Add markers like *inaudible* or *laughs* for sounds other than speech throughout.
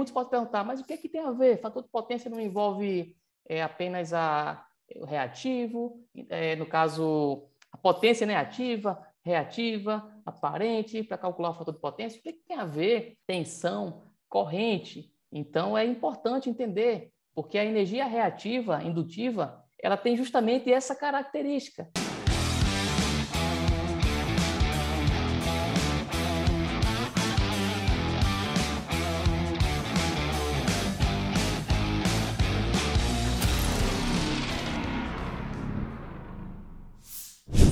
muitos podem perguntar, mas o que é que tem a ver? Fator de potência não envolve é, apenas a, o reativo, é, no caso, a potência negativa, reativa, aparente, para calcular o fator de potência. O que, é que tem a ver tensão, corrente? Então, é importante entender, porque a energia reativa, indutiva, ela tem justamente essa característica.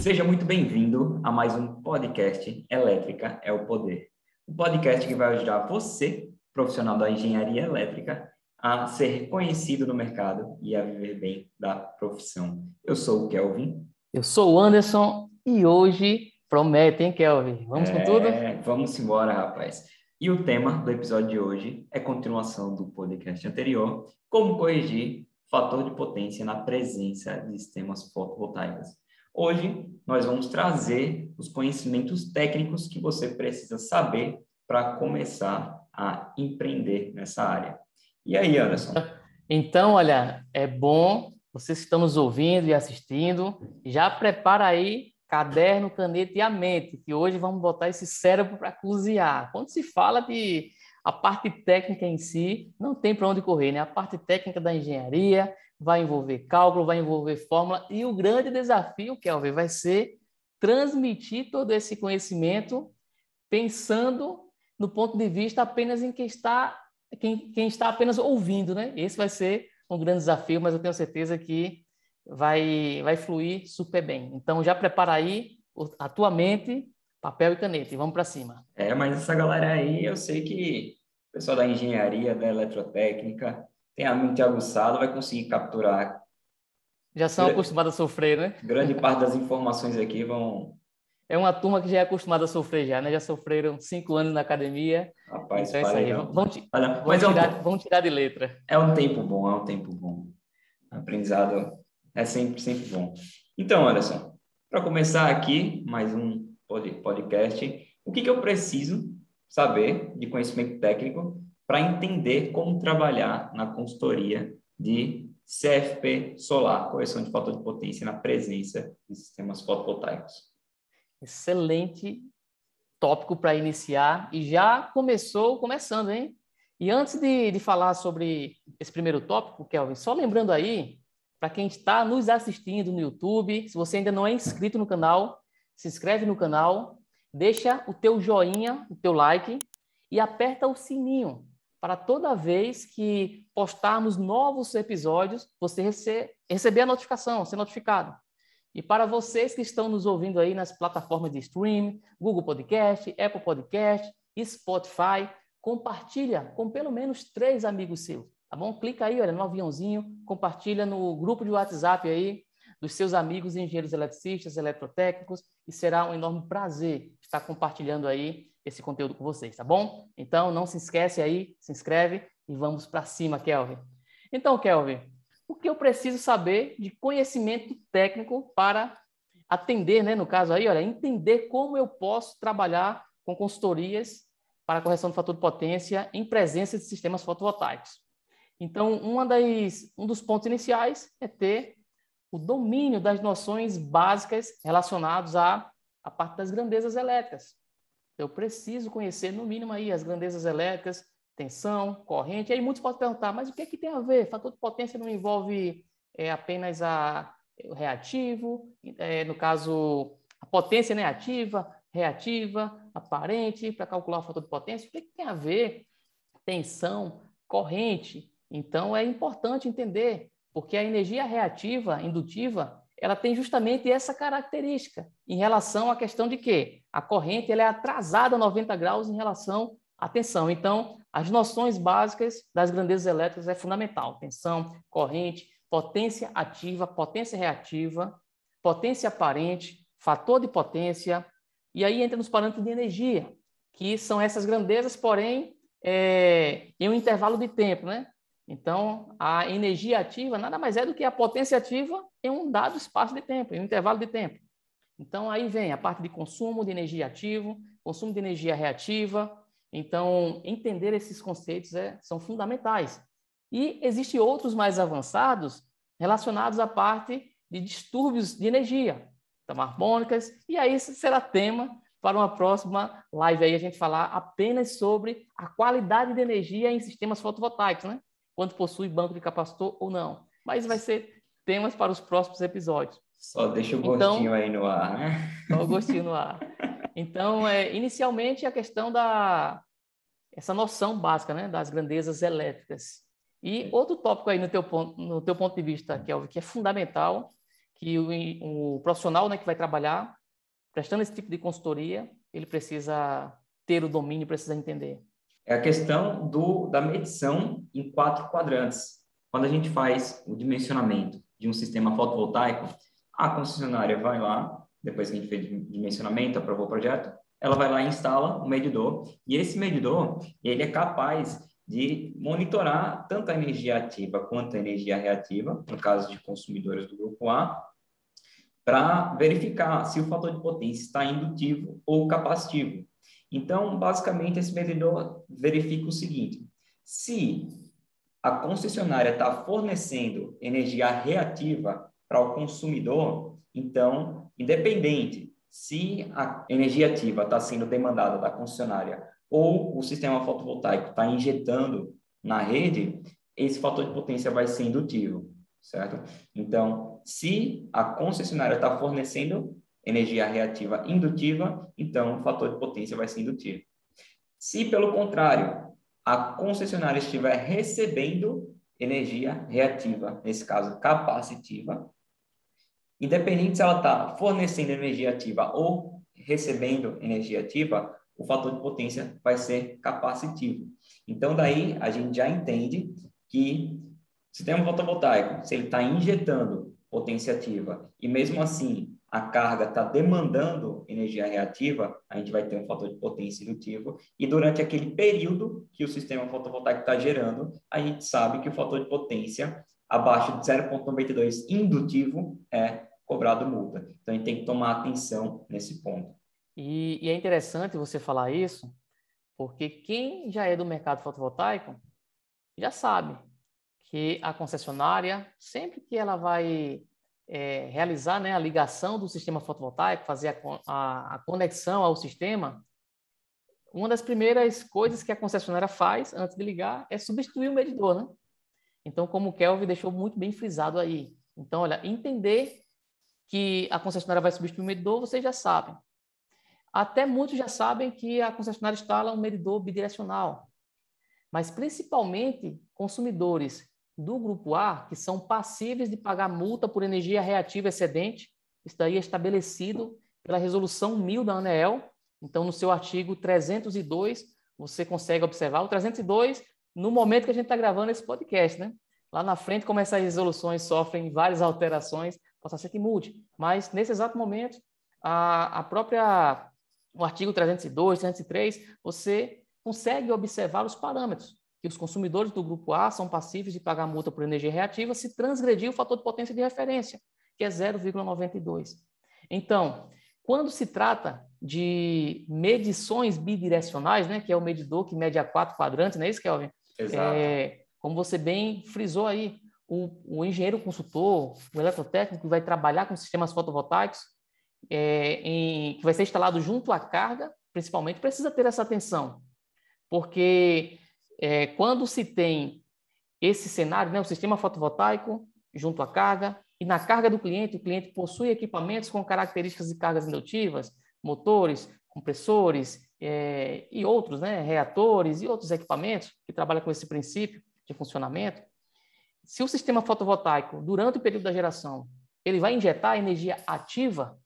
Seja muito bem-vindo a mais um podcast Elétrica é o Poder. Um podcast que vai ajudar você, profissional da engenharia elétrica, a ser reconhecido no mercado e a viver bem da profissão. Eu sou o Kelvin. Eu sou o Anderson e hoje promete, hein, Kelvin? Vamos é, com tudo? Vamos embora, rapaz. E o tema do episódio de hoje é continuação do podcast anterior, como corrigir fator de potência na presença de sistemas fotovoltaicos. Hoje nós vamos trazer os conhecimentos técnicos que você precisa saber para começar a empreender nessa área. E aí, Anderson? Então, olha, é bom vocês que estão nos ouvindo e assistindo, já prepara aí caderno, caneta e a mente, que hoje vamos botar esse cérebro para cozinhar. Quando se fala de a parte técnica em si, não tem para onde correr, né? A parte técnica da engenharia, vai envolver cálculo, vai envolver fórmula, e o grande desafio, Kelvin, vai ser transmitir todo esse conhecimento pensando no ponto de vista apenas em quem está, quem, quem está apenas ouvindo, né? Esse vai ser um grande desafio, mas eu tenho certeza que vai, vai fluir super bem. Então, já prepara aí a tua mente, papel e caneta, e vamos para cima. É, mas essa galera aí, eu sei que o pessoal da engenharia, da eletrotécnica, tem a mente aguçada, vai conseguir capturar. Já são acostumados a sofrer, né? Grande parte das informações aqui vão. É uma turma que já é acostumada a sofrer já, né? Já sofreram cinco anos na academia. Rapaz, então é isso. Vão, tirar, é um... vão tirar de letra. É um tempo bom, é um tempo bom. Aprendizado é sempre, sempre bom. Então, olha só, para começar aqui, mais um podcast, o que, que eu preciso saber de conhecimento técnico para entender como trabalhar na consultoria de CFP solar, correção de fator de potência na presença de sistemas fotovoltaicos. Excelente tópico para iniciar e já começou começando, hein? E antes de, de falar sobre esse primeiro tópico, Kelvin, só lembrando aí, para quem está nos assistindo no YouTube, se você ainda não é inscrito no canal, se inscreve no canal, deixa o teu joinha, o teu like e aperta o sininho para toda vez que postarmos novos episódios, você rece receber a notificação, ser notificado. E para vocês que estão nos ouvindo aí nas plataformas de stream, Google Podcast, Apple Podcast, Spotify, compartilha com pelo menos três amigos seus, tá bom? Clica aí, olha, no aviãozinho, compartilha no grupo de WhatsApp aí dos seus amigos engenheiros eletricistas, eletrotécnicos, e será um enorme prazer estar compartilhando aí esse conteúdo com vocês, tá bom? Então, não se esquece aí, se inscreve e vamos para cima, Kelvin. Então, Kelvin, o que eu preciso saber de conhecimento técnico para atender, né, no caso aí, olha, entender como eu posso trabalhar com consultorias para correção do fator de potência em presença de sistemas fotovoltaicos. Então, uma das, um dos pontos iniciais é ter o domínio das noções básicas relacionadas à, à parte das grandezas elétricas. Eu preciso conhecer, no mínimo, aí as grandezas elétricas, tensão, corrente. E aí muitos podem perguntar, mas o que, é que tem a ver? Fator de potência não envolve é, apenas a, o reativo, é, no caso, a potência negativa, reativa, aparente, para calcular o fator de potência. O que, é que tem a ver? Tensão, corrente. Então, é importante entender, porque a energia reativa, indutiva, ela tem justamente essa característica em relação à questão de que a corrente ela é atrasada 90 graus em relação à tensão. Então, as noções básicas das grandezas elétricas é fundamental: tensão, corrente, potência ativa, potência reativa, potência aparente, fator de potência, e aí entra nos parâmetros de energia, que são essas grandezas, porém, é, em um intervalo de tempo, né? Então, a energia ativa nada mais é do que a potência ativa em um dado espaço de tempo, em um intervalo de tempo. Então, aí vem a parte de consumo de energia ativo, consumo de energia reativa, Então, entender esses conceitos é, são fundamentais. E existem outros mais avançados relacionados à parte de distúrbios de energia, harmônicas, e aí será tema para uma próxima live aí a gente falar apenas sobre a qualidade de energia em sistemas fotovoltaicos, né? Quanto possui banco de capacitor ou não. Mas vai ser temas para os próximos episódios. Só deixa o então, gostinho então, aí no ar, né? Só o gostinho no ar. Então, é, inicialmente, a questão da essa noção básica, né, das grandezas elétricas. E outro tópico aí no teu ponto, no teu ponto de vista, Kelvin, que é fundamental, que o, o profissional, né, que vai trabalhar prestando esse tipo de consultoria, ele precisa ter o domínio, precisa entender? É a questão do, da medição em quatro quadrantes. Quando a gente faz o dimensionamento de um sistema fotovoltaico, a concessionária vai lá, depois que a gente fez o dimensionamento, aprovou o projeto, ela vai lá e instala o medidor, e esse medidor, ele é capaz de monitorar tanto a energia ativa quanto a energia reativa, no caso de consumidores do grupo A, para verificar se o fator de potência está indutivo ou capacitivo. Então, basicamente, esse medidor verifica o seguinte: se a concessionária está fornecendo energia reativa para o consumidor, então, independente se a energia ativa está sendo demandada da concessionária ou o sistema fotovoltaico está injetando na rede, esse fator de potência vai ser indutivo, certo? Então, se a concessionária está fornecendo energia reativa indutiva, então o fator de potência vai ser indutivo. Se, pelo contrário, a concessionária estiver recebendo energia reativa, nesse caso capacitiva, independente se ela está fornecendo energia ativa ou recebendo energia ativa, o fator de potência vai ser capacitivo. Então, daí a gente já entende que sistema fotovoltaico, se ele está injetando potência ativa, e mesmo assim a carga está demandando energia reativa, a gente vai ter um fator de potência indutivo, e durante aquele período que o sistema fotovoltaico está gerando, a gente sabe que o fator de potência abaixo de 0,92 indutivo é cobrado multa. Então, a gente tem que tomar atenção nesse ponto. E, e é interessante você falar isso, porque quem já é do mercado fotovoltaico já sabe que a concessionária, sempre que ela vai é, realizar né, a ligação do sistema fotovoltaico, fazer a, a, a, conexão ao sistema, uma das primeiras coisas que a concessionária faz antes de ligar é substituir o medidor, né? Então, como o Kelvin deixou muito bem frisado aí. Então, olha, entender que a concessionária vai substituir o medidor, vocês já sabem. Até muitos já sabem que a concessionária instala um medidor bidirecional. Mas, principalmente, consumidores do grupo A, que são passíveis de pagar multa por energia reativa excedente. Isso daí é estabelecido pela resolução 1000 da ANEEL. Então, no seu artigo 302, você consegue observar o 302 no momento que a gente está gravando esse podcast, né? Lá na frente, como essas resoluções sofrem várias alterações, possa ser que mude. Mas, nesse exato momento, a, a própria, o artigo 302, 303, você consegue observar os parâmetros que os consumidores do grupo A são passíveis de pagar multa por energia reativa se transgredir o fator de potência de referência, que é 0,92. Então, quando se trata de medições bidirecionais, né, que é o medidor que mede a quatro quadrantes, não é isso, Kelvin? Exato. É, como você bem frisou aí, o, o, engenheiro consultor, o eletrotécnico que vai trabalhar com sistemas fotovoltaicos, é, em, que vai ser instalado junto à carga, principalmente, precisa ter essa atenção, porque é, quando se tem esse cenário, né, o sistema fotovoltaico junto à carga, e na carga do cliente, o cliente possui equipamentos com características de cargas indutivas, motores, compressores é, e outros, né, reatores e outros equipamentos que trabalham com esse princípio de funcionamento. Se o sistema fotovoltaico, durante o período da geração, ele vai injetar energia ativa,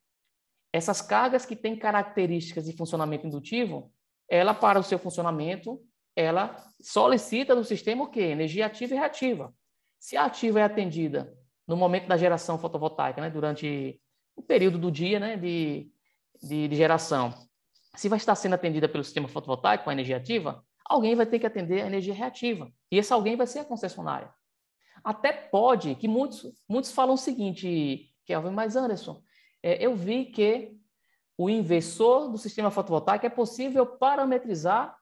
essas cargas que têm características de funcionamento indutivo, ela, para o seu funcionamento, ela solicita do sistema o quê? Energia ativa e reativa. Se a ativa é atendida no momento da geração fotovoltaica, né, durante o período do dia né, de, de, de geração, se vai estar sendo atendida pelo sistema fotovoltaico a energia ativa, alguém vai ter que atender a energia reativa. E esse alguém vai ser a concessionária. Até pode, que muitos, muitos falam o seguinte, Kelvin, mas Anderson, é, eu vi que o inversor do sistema fotovoltaico é possível parametrizar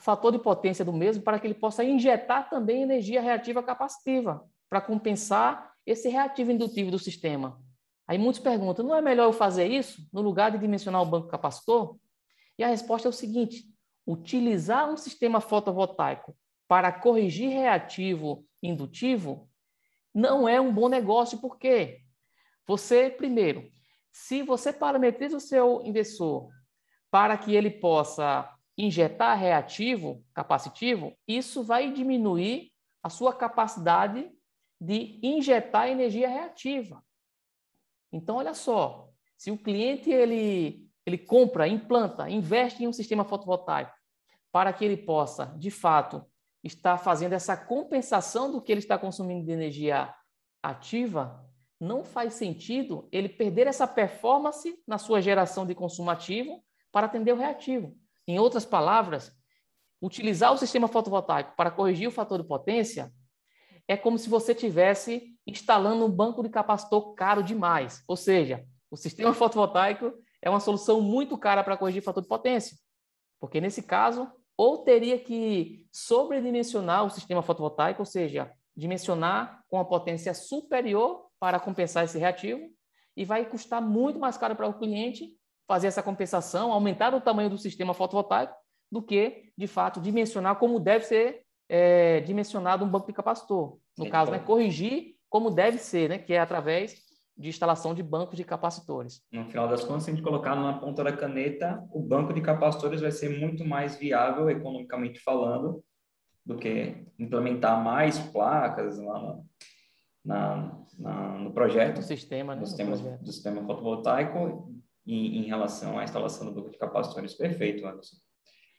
fator de potência do mesmo para que ele possa injetar também energia reativa capacitiva, para compensar esse reativo indutivo do sistema. Aí muitos perguntam, não é melhor eu fazer isso no lugar de dimensionar o banco capacitor? E a resposta é o seguinte, utilizar um sistema fotovoltaico para corrigir reativo indutivo não é um bom negócio, por quê? Você, primeiro, se você parametriza o seu inversor para que ele possa injetar reativo capacitivo, isso vai diminuir a sua capacidade de injetar energia reativa. Então, olha só, se o cliente ele, ele compra, implanta, investe em um sistema fotovoltaico para que ele possa, de fato, estar fazendo essa compensação do que ele está consumindo de energia ativa, não faz sentido ele perder essa performance na sua geração de consumo ativo para atender o reativo. Em outras palavras, utilizar o sistema fotovoltaico para corrigir o fator de potência é como se você tivesse instalando um banco de capacitor caro demais. Ou seja, o sistema *laughs* fotovoltaico é uma solução muito cara para corrigir o fator de potência. Porque nesse caso, ou teria que sobredimensionar o sistema fotovoltaico, ou seja, dimensionar com a potência superior para compensar esse reativo, e vai custar muito mais caro para o cliente fazer essa compensação, aumentar o tamanho do sistema fotovoltaico, do que, de fato, dimensionar como deve ser é, dimensionado um banco de capacitor. No caso, né, corrigir como deve ser, né, que é através de instalação de bancos de capacitores. No final das contas, se a gente colocar na ponta da caneta, o banco de capacitores vai ser muito mais viável, economicamente falando, do que implementar mais placas lá no, na, na, no projeto. No sistema, né? Do sistema, do sistema fotovoltaico em, em, relação à instalação do banco de capacitores. Perfeito, Anderson.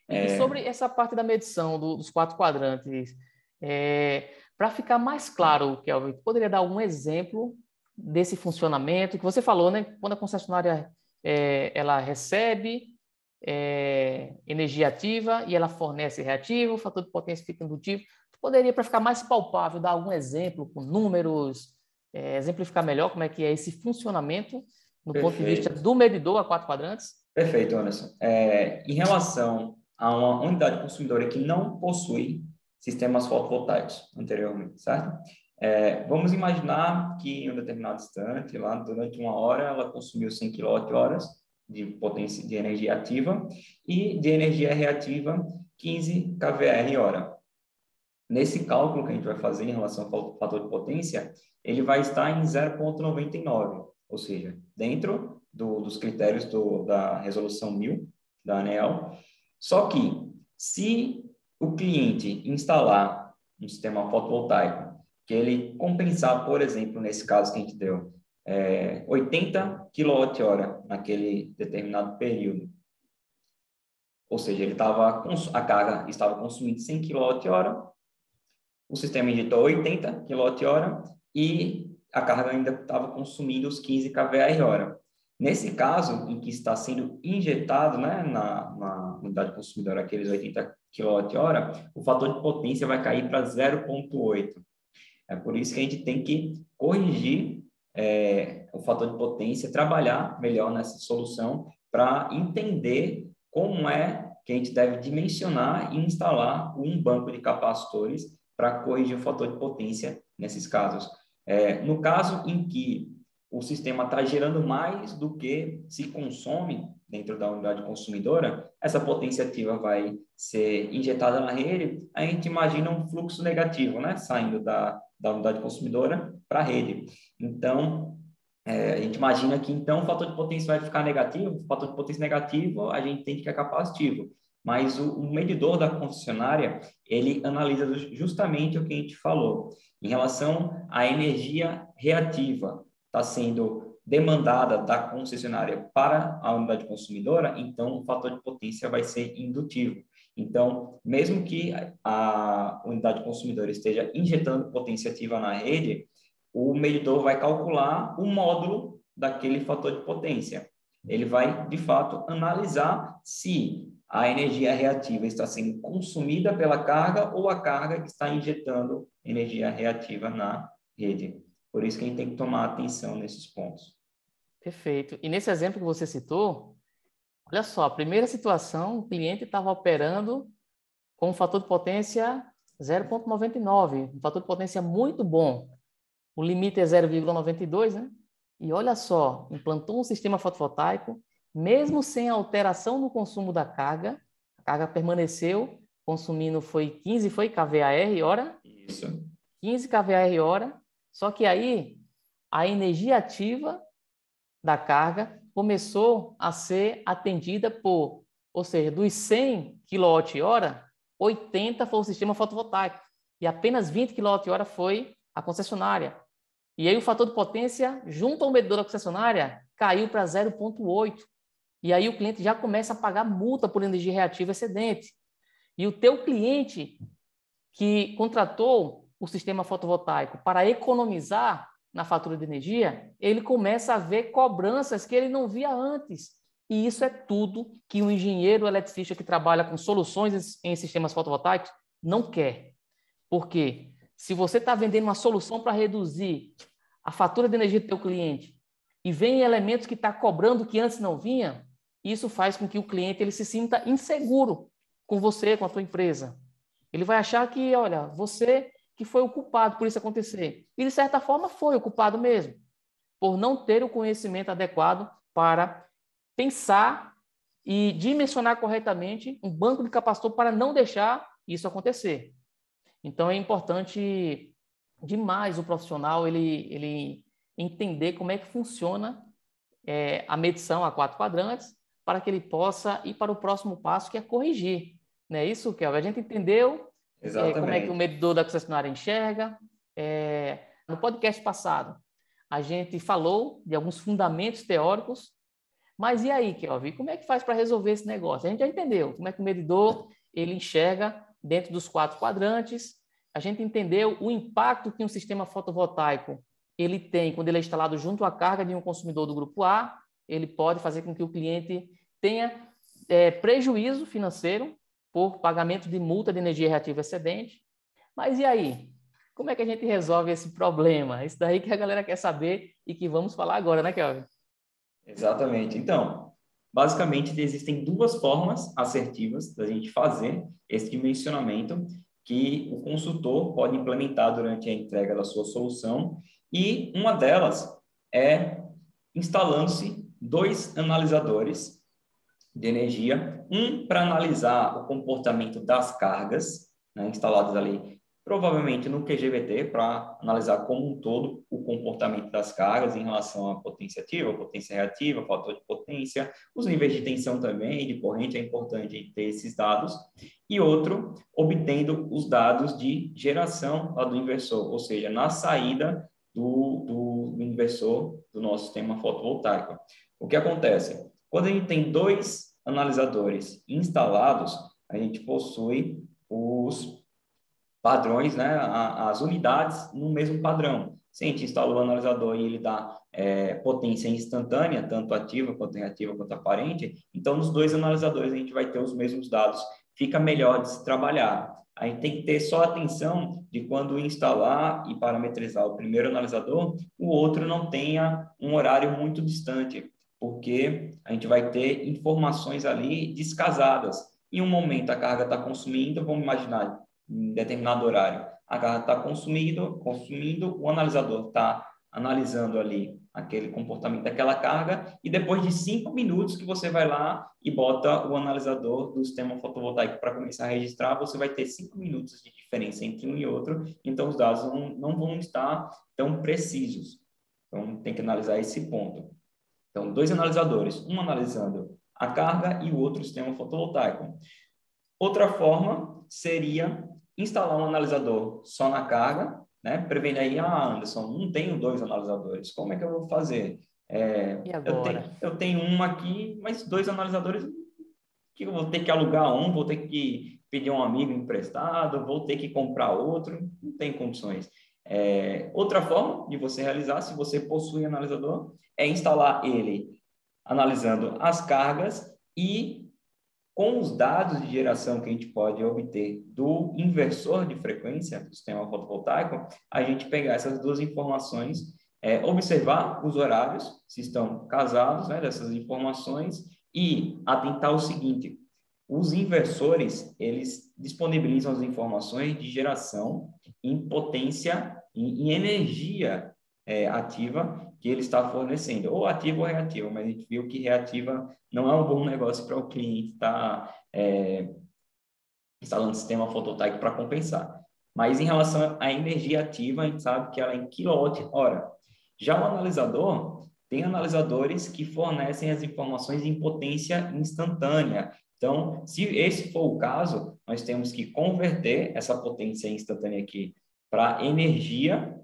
É... E sobre essa parte da medição do, dos quatro quadrantes, é, para ficar mais claro, Kelvin, poderia dar um exemplo desse funcionamento que você falou, né? Quando a concessionária é, ela recebe é, energia ativa e ela fornece reativo, o fator de potência fica indutivo. Poderia, para ficar mais palpável, dar algum exemplo com números, é, exemplificar melhor como é que é esse funcionamento no Perfeito. ponto de vista do medidor a quatro quadrantes? Perfeito, Anderson. É, em relação a uma unidade consumidora que não possui sistemas fotovoltaicos anteriormente, certo? É, vamos imaginar que em um determinado instante, lá durante uma hora, ela consumiu 100 kWh de potência de energia ativa e de energia reativa 15 kVAr hora. Nesse cálculo que a gente vai fazer em relação ao fator de potência, ele vai estar em 0,99, ou seja, dentro do, dos critérios do, da resolução 1000 da ANEEL. Só que, se o cliente instalar um sistema fotovoltaico, que ele compensar, por exemplo, nesse caso que a gente deu, é, 80 kWh naquele determinado período, ou seja, ele estava a carga estava consumindo 100 kWh, o sistema injetou 80 kWh e a carga ainda estava consumindo os 15 kVh Nesse caso, em que está sendo injetado né, na, na unidade consumidora aqueles 80 kWh, o fator de potência vai cair para 0,8. É por isso que a gente tem que corrigir é, o fator de potência, trabalhar melhor nessa solução para entender como é que a gente deve dimensionar e instalar um banco de capacitores para corrigir o fator de potência nesses casos. É, no caso em que o sistema está gerando mais do que se consome dentro da unidade consumidora, essa potência ativa vai ser injetada na rede, a gente imagina um fluxo negativo, né, saindo da, da unidade consumidora para a rede. Então, é, a gente imagina que então o fator de potência vai ficar negativo, o fator de potência negativo a gente entende que é capacitivo, mas o, o medidor da concessionária, ele analisa justamente o que a gente falou, em relação à energia reativa, está sendo demandada da concessionária para a unidade consumidora, então o fator de potência vai ser indutivo. Então, mesmo que a unidade consumidora esteja injetando potência ativa na rede, o medidor vai calcular o módulo daquele fator de potência. Ele vai, de fato, analisar se a energia reativa está sendo consumida pela carga ou a carga está injetando energia reativa na rede. Por isso que a gente tem que tomar atenção nesses pontos. Perfeito. E nesse exemplo que você citou, olha só, a primeira situação, o cliente estava operando com um fator de potência 0,99, um fator de potência muito bom. O limite é 0,92, né? E olha só, implantou um sistema fotovoltaico, mesmo sem alteração no consumo da carga, a carga permaneceu consumindo foi 15 foi kVAR hora? Isso. 15 kVAR hora. Só que aí a energia ativa da carga começou a ser atendida por, ou seja, dos 100 kWh, 80 foi o sistema fotovoltaico e apenas 20 kWh foi a concessionária. E aí o fator de potência junto ao medidor da concessionária caiu para 0,8. E aí o cliente já começa a pagar multa por energia reativa excedente. E o teu cliente que contratou o sistema fotovoltaico para economizar na fatura de energia, ele começa a ver cobranças que ele não via antes. E isso é tudo que um engenheiro eletricista que trabalha com soluções em sistemas fotovoltaicos não quer. Porque se você está vendendo uma solução para reduzir a fatura de energia do teu cliente e vem elementos que está cobrando que antes não vinha, isso faz com que o cliente ele se sinta inseguro com você, com a tua empresa. Ele vai achar que, olha, você que foi o culpado por isso acontecer. E, de certa forma, foi o culpado mesmo, por não ter o conhecimento adequado para pensar e dimensionar corretamente um banco de capacitor para não deixar isso acontecer. Então, é importante demais o profissional ele, ele entender como é que funciona é, a medição a quatro quadrantes para que ele possa ir para o próximo passo, que é corrigir. Não é isso, Kelvin? A gente entendeu é, como é que o medidor da concessionária enxerga. É, no podcast passado, a gente falou de alguns fundamentos teóricos, mas e aí, Kelvin? Como é que faz para resolver esse negócio? A gente já entendeu como é que o medidor ele enxerga dentro dos quatro quadrantes, a gente entendeu o impacto que um sistema fotovoltaico ele tem quando ele é instalado junto à carga de um consumidor do grupo A, ele pode fazer com que o cliente tenha é, prejuízo financeiro por pagamento de multa de energia reativa excedente. Mas e aí? Como é que a gente resolve esse problema? Isso daí que a galera quer saber e que vamos falar agora, né, Kelvin? Exatamente. Então, basicamente existem duas formas assertivas da gente fazer esse dimensionamento que o consultor pode implementar durante a entrega da sua solução e uma delas é instalando-se dois analisadores de energia, um para analisar o comportamento das cargas né, instaladas ali provavelmente no QGBT, para analisar como um todo o comportamento das cargas em relação à potência ativa, potência reativa, fator de potência, os níveis de tensão também, de corrente, é importante ter esses dados. E outro, obtendo os dados de geração lá do inversor, ou seja, na saída do, do, inversor do nosso sistema fotovoltaico. O que acontece? Quando a gente tem dois analisadores instalados, a gente possui os padrões, né, as unidades no mesmo padrão. Se a gente instala o analisador e ele dá é, potência instantânea, tanto ativa quanto reativa quanto aparente, então nos dois analisadores a gente vai ter os mesmos dados. Fica melhor de se trabalhar. A gente tem que ter só atenção de quando instalar e parametrizar o primeiro analisador, o outro não tenha um horário muito distante, porque a gente vai ter informações ali descasadas. Em um momento a carga está consumindo, vamos imaginar, em determinado horário, a carga está consumindo, consumindo, o analisador está analisando ali aquele comportamento daquela carga e depois de cinco minutos que você vai lá e bota o analisador do sistema fotovoltaico para começar a registrar, você vai ter cinco minutos de diferença entre um e outro, então os dados não, não vão estar tão precisos. Então tem que analisar esse ponto. Então, dois analisadores, um analisando a carga e o outro o sistema fotovoltaico. Outra forma seria instalar um analisador só na carga, né? Prevendo aí, ah, Anderson, não tenho dois analisadores, como é que eu vou fazer? É, eu, tenho, eu tenho um aqui, mas dois analisadores, que eu vou ter que alugar um, vou ter que pedir um amigo emprestado, vou ter que comprar outro, não tem condições. É, outra forma de você realizar, se você possui analisador, é instalar ele analisando as cargas e com os dados de geração que a gente pode obter do inversor de frequência do sistema fotovoltaico, a gente pegar essas duas informações, é, observar os horários, se estão casados, né, dessas informações, e atentar o seguinte, os inversores, eles disponibilizam as informações de geração em potência, em, em energia é, ativa que ele está fornecendo, ou ativa ou reativa, mas a gente viu que reativa não é um bom negócio para o cliente estar tá, é, instalando sistema fotovoltaico para compensar. Mas em relação à energia ativa, a gente sabe que ela é em quilowatt-hora. Já o analisador, tem analisadores que fornecem as informações em potência instantânea. Então, se esse for o caso, nós temos que converter essa potência instantânea aqui para energia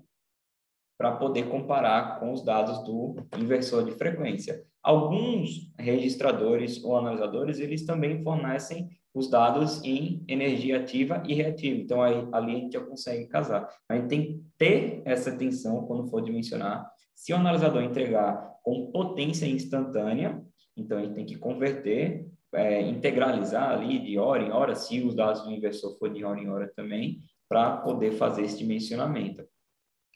para poder comparar com os dados do inversor de frequência. Alguns registradores ou analisadores, eles também fornecem os dados em energia ativa e reativa. Então, aí, ali a gente já consegue casar. A gente tem que ter essa atenção quando for dimensionar. Se o analisador entregar com potência instantânea, então a gente tem que converter, é, integralizar ali de hora em hora, se os dados do inversor for de hora em hora também, para poder fazer esse dimensionamento.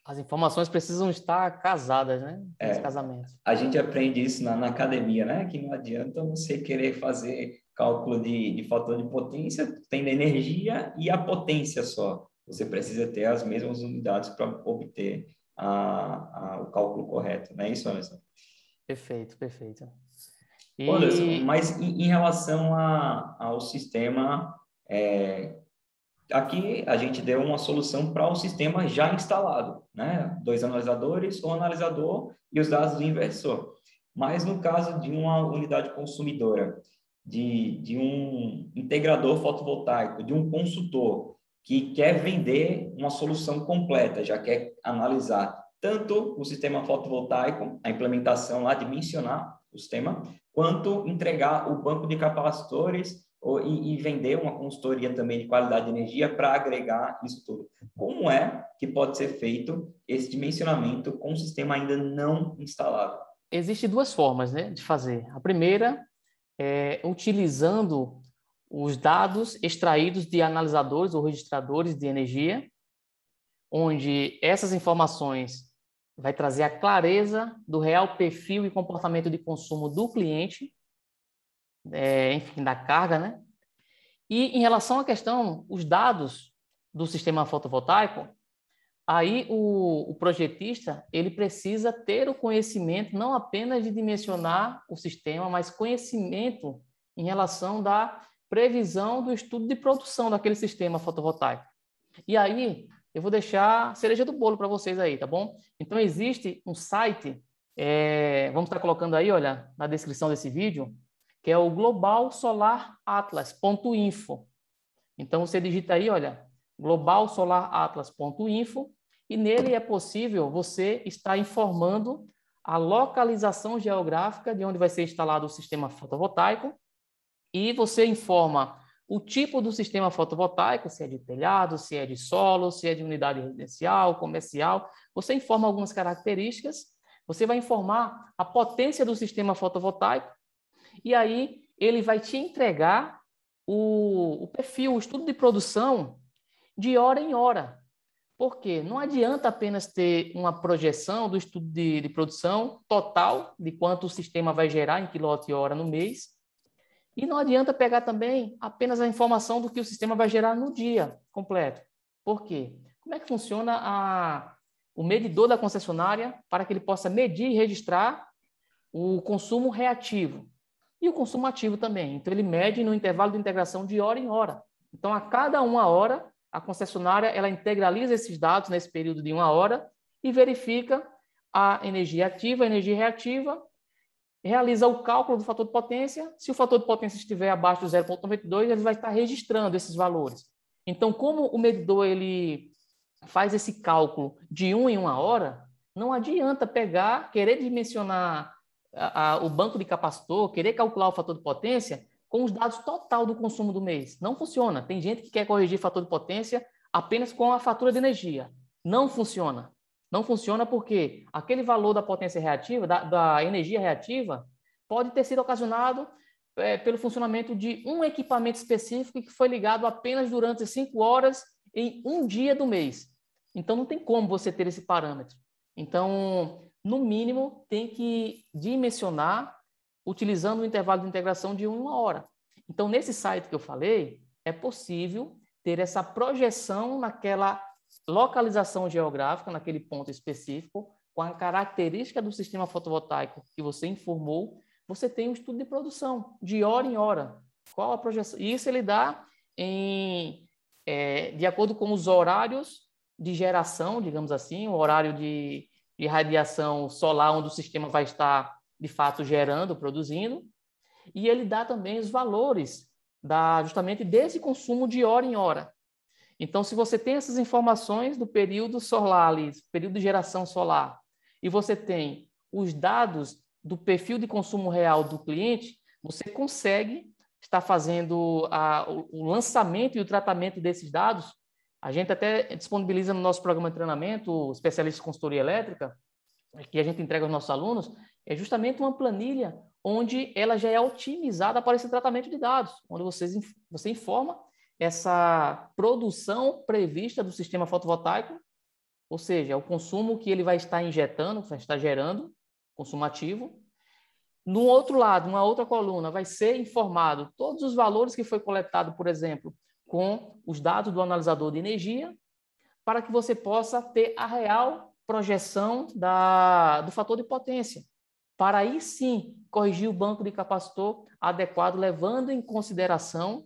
As informações precisam estar casadas, né? É, casamento. A gente aprende isso na, na, academia, né? Que não adianta você querer fazer cálculo de, de fator de potência, tendo energia e a potência só. Você precisa ter as mesmas unidades para obter a, a, o cálculo correto, não é isso, Anderson? Perfeito, perfeito. E... Anderson, mas em, em relação a, ao sistema é, aqui a gente deu uma solução para o sistema já instalado, né? Dois analisadores, um analisador e os dados do inversor. Mas no caso de uma unidade consumidora, de, de um integrador fotovoltaico, de um consultor que quer vender uma solução completa, já quer analisar tanto o sistema fotovoltaico, a implementação lá, dimensionar o sistema, quanto entregar o banco de capacitores ou, e, e, vender uma consultoria também de qualidade de energia para agregar isso tudo. Como é que pode ser feito esse dimensionamento com o sistema ainda não instalado? Existem duas formas né, de fazer. A primeira é utilizando os dados extraídos de analisadores ou registradores de energia, onde essas informações vai trazer a clareza do real perfil e comportamento de consumo do cliente é, enfim, da carga, né? E em relação à questão, os dados do sistema fotovoltaico, aí o, o projetista ele precisa ter o conhecimento não apenas de dimensionar o sistema, mas conhecimento em relação da previsão do estudo de produção daquele sistema fotovoltaico. E aí eu vou deixar cereja do bolo para vocês aí, tá bom? Então existe um site, é, vamos estar colocando aí, olha, na descrição desse vídeo, que é o globalsolaratlas.info. Então você digita aí, olha, globalsolaratlas.info e nele é possível você estar informando a localização geográfica de onde vai ser instalado o sistema fotovoltaico e você informa o tipo do sistema fotovoltaico, se é de telhado, se é de solo, se é de unidade residencial, comercial. Você informa algumas características, você vai informar a potência do sistema fotovoltaico e aí ele vai te entregar o, o perfil, o estudo de produção de hora em hora. Por quê? Não adianta apenas ter uma projeção do estudo de, de produção total, de quanto o sistema vai gerar em quilowatt-hora no mês, e não adianta pegar também apenas a informação do que o sistema vai gerar no dia completo. Por quê? Como é que funciona a, o medidor da concessionária para que ele possa medir e registrar o consumo reativo? e o consumo ativo também. Então, ele mede no intervalo de integração de hora em hora. Então, a cada uma hora, a concessionária ela integraliza esses dados nesse período de uma hora e verifica a energia ativa, a energia reativa, realiza o cálculo do fator de potência. Se o fator de potência estiver abaixo do 0,92, ele vai estar registrando esses valores. Então, como o medidor ele faz esse cálculo de um em uma hora, não adianta pegar, querer dimensionar a, a, o banco de capacitor, querer calcular o fator de potência com os dados total do consumo do mês. Não funciona. Tem gente que quer corrigir fator de potência apenas com a fatura de energia. Não funciona. Não funciona porque aquele valor da potência reativa, da, da energia reativa, pode ter sido ocasionado é, pelo funcionamento de um equipamento específico que foi ligado apenas durante cinco horas em um dia do mês. Então, não tem como você ter esse parâmetro. Então, no mínimo, tem que dimensionar utilizando o intervalo de integração de uma hora. Então, nesse site que eu falei, é possível ter essa projeção naquela localização geográfica, naquele ponto específico, com a característica do sistema fotovoltaico que você informou, você tem um estudo de produção, de hora em hora. Qual a projeção? E isso ele dá em, é, de acordo com os horários de geração, digamos assim, o horário de, de radiação solar, onde o sistema vai estar, de fato, gerando, produzindo. E ele dá também os valores da, justamente desse consumo de hora em hora. Então, se você tem essas informações do período solar, ali, período de geração solar, e você tem os dados do perfil de consumo real do cliente, você consegue estar fazendo a, o lançamento e o tratamento desses dados. A gente até disponibiliza no nosso programa de treinamento, o especialista em consultoria elétrica, que a gente entrega aos nossos alunos, é justamente uma planilha onde ela já é otimizada para esse tratamento de dados, onde vocês, você informa essa produção prevista do sistema fotovoltaico ou seja, o consumo que ele vai estar injetando, vai estar gerando, consumo ativo. No outro lado, numa outra coluna, vai ser informado todos os valores que foi coletado, por exemplo, com os dados do analisador de energia, para que você possa ter a real projeção da, do fator de potência. Para aí sim corrigir o banco de capacitor adequado, levando em consideração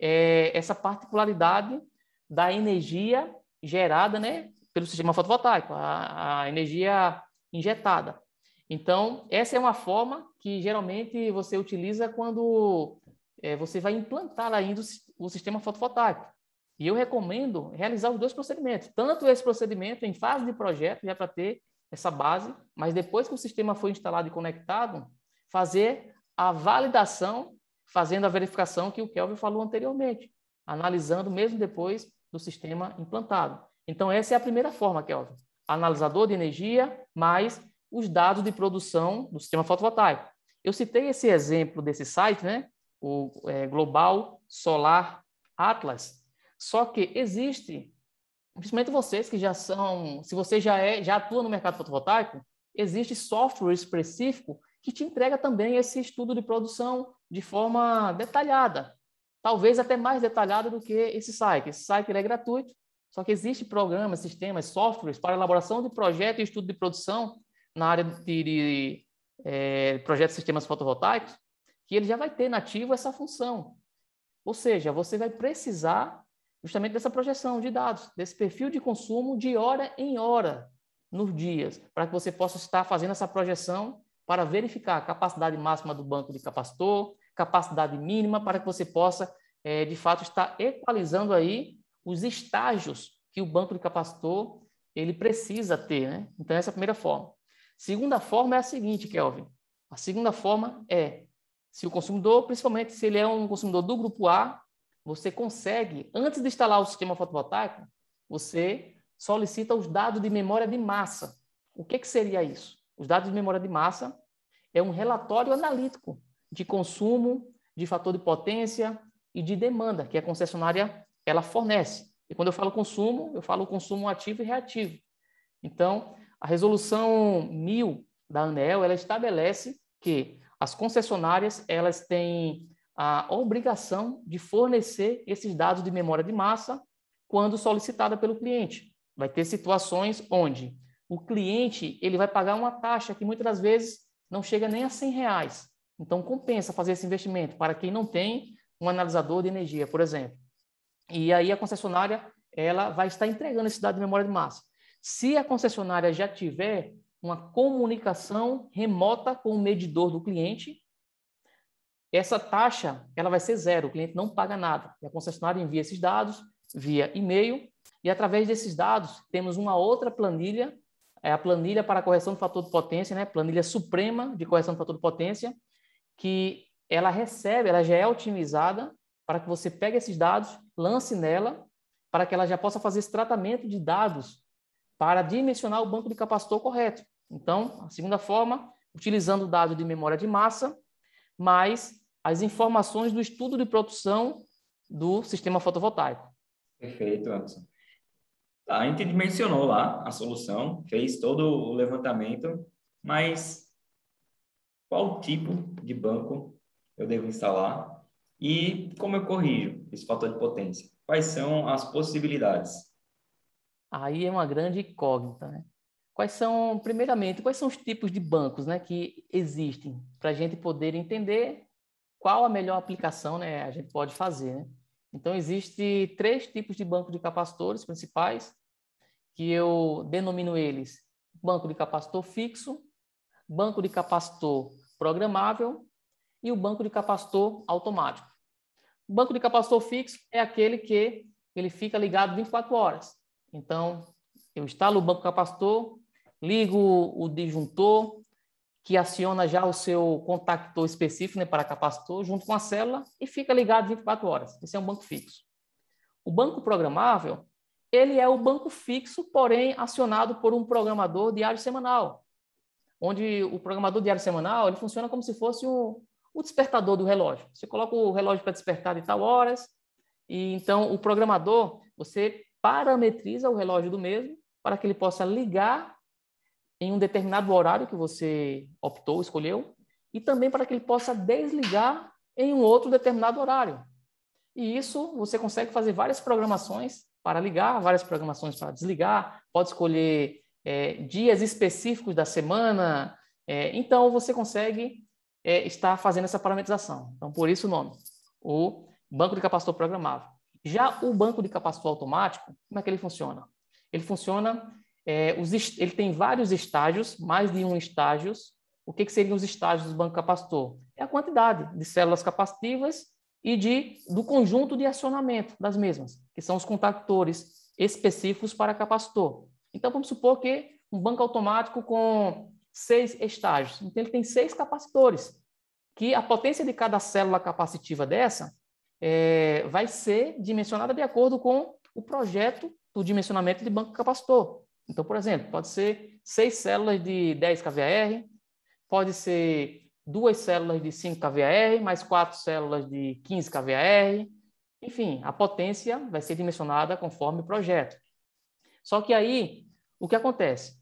é, essa particularidade da energia gerada né, pelo sistema fotovoltaico, a, a energia injetada. Então, essa é uma forma que geralmente você utiliza quando é, você vai implantar ainda o, o sistema fotovoltaico. E eu recomendo realizar os dois procedimentos, tanto esse procedimento em fase de projeto, já para ter essa base, mas depois que o sistema foi instalado e conectado, fazer a validação, fazendo a verificação que o Kelvin falou anteriormente, analisando mesmo depois do sistema implantado. Então, essa é a primeira forma, Kelvin. Analisador de energia mais os dados de produção do sistema fotovoltaico. Eu citei esse exemplo desse site, né? o é, Global Solar Atlas, só que existe, principalmente vocês que já são, se você já é, já atua no mercado fotovoltaico, existe software específico que te entrega também esse estudo de produção de forma detalhada, talvez até mais detalhada do que esse site. Esse site é gratuito, só que existem programas, sistemas, softwares para elaboração de projeto e estudo de produção na área de, de é, projetos de sistemas fotovoltaicos, que ele já vai ter nativo essa função. Ou seja, você vai precisar justamente dessa projeção de dados, desse perfil de consumo de hora em hora nos dias, para que você possa estar fazendo essa projeção para verificar a capacidade máxima do banco de capacitor, capacidade mínima, para que você possa, é, de fato, estar equalizando aí os estágios que o banco de capacitor ele precisa ter. Né? Então, essa é a primeira forma. Segunda forma é a seguinte, Kelvin. A segunda forma é, se o consumidor, principalmente se ele é um consumidor do grupo A, você consegue, antes de instalar o sistema fotovoltaico, você solicita os dados de memória de massa. O que, que seria isso? Os dados de memória de massa é um relatório analítico de consumo, de fator de potência e de demanda que a concessionária ela fornece. E quando eu falo consumo, eu falo consumo ativo e reativo. Então, a resolução 1000 da ANEL, ela estabelece que as concessionárias, elas têm a obrigação de fornecer esses dados de memória de massa quando solicitada pelo cliente. Vai ter situações onde o cliente ele vai pagar uma taxa que muitas das vezes não chega nem a 100 reais. Então, compensa fazer esse investimento para quem não tem um analisador de energia, por exemplo. E aí a concessionária ela vai estar entregando esse dado de memória de massa. Se a concessionária já tiver uma comunicação remota com o medidor do cliente, essa taxa ela vai ser zero, o cliente não paga nada. E a concessionária envia esses dados via e-mail e através desses dados temos uma outra planilha, é a planilha para correção do fator de potência, né? Planilha suprema de correção do fator de potência, que ela recebe, ela já é otimizada para que você pegue esses dados, lance nela, para que ela já possa fazer esse tratamento de dados para dimensionar o banco de capacitor correto. Então, a segunda forma, utilizando o dado de memória de massa, mais as informações do estudo de produção do sistema fotovoltaico. Perfeito, Anderson. A gente dimensionou lá a solução, fez todo o levantamento, mas qual tipo de banco eu devo instalar E como eu corrijo esse fator de potência? Quais são as possibilidades? Aí é uma grande incógnita, né? Quais são, primeiramente, quais são os tipos de bancos né, que existem para a gente poder entender qual a melhor aplicação né, a gente pode fazer. Né? Então, existem três tipos de banco de capacitores principais, que eu denomino eles banco de capacitor fixo, banco de capacitor programável e o banco de capacitor automático. O banco de capacitor fixo é aquele que ele fica ligado 24 horas. Então, eu instalo o banco capacitor, ligo o disjuntor, que aciona já o seu contactor específico né, para capacitor, junto com a célula, e fica ligado 24 horas. Esse é um banco fixo. O banco programável, ele é o banco fixo, porém acionado por um programador diário semanal, onde o programador diário semanal ele funciona como se fosse o, o despertador do relógio. Você coloca o relógio para despertar de tal horas, e então o programador, você parametriza o relógio do mesmo para que ele possa ligar em um determinado horário que você optou, escolheu, e também para que ele possa desligar em um outro determinado horário. E isso você consegue fazer várias programações para ligar, várias programações para desligar, pode escolher é, dias específicos da semana. É, então, você consegue é, estar fazendo essa parametrização. Então, por isso o nome, o banco de capacitor programável. Já o banco de capacitor automático, como é que ele funciona? Ele funciona, é, os, ele tem vários estágios, mais de um estágios. O que, que seriam os estágios do banco capacitor? É a quantidade de células capacitivas e de, do conjunto de acionamento das mesmas, que são os contactores específicos para capacitor. Então, vamos supor que um banco automático com seis estágios. Então, ele tem seis capacitores, que a potência de cada célula capacitiva dessa é, vai ser dimensionada de acordo com o projeto do dimensionamento de banco capacitor. Então, por exemplo, pode ser seis células de 10 kVAR, pode ser duas células de 5 kVAR, mais quatro células de 15 kVAR. Enfim, a potência vai ser dimensionada conforme o projeto. Só que aí, o que acontece?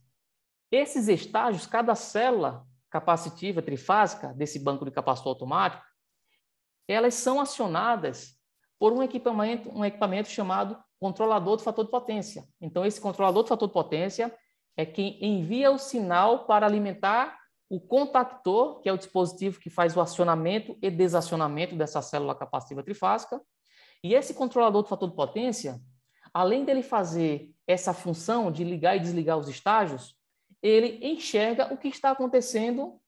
Esses estágios, cada célula capacitiva trifásica desse banco de capacitor automático, elas são acionadas por um equipamento, um equipamento chamado controlador do fator de potência. Então, esse controlador do fator de potência é quem envia o sinal para alimentar o contactor, que é o dispositivo que faz o acionamento e desacionamento dessa célula capacitiva trifásica. E esse controlador do fator de potência, além dele fazer essa função de ligar e desligar os estágios, ele enxerga o que está acontecendo,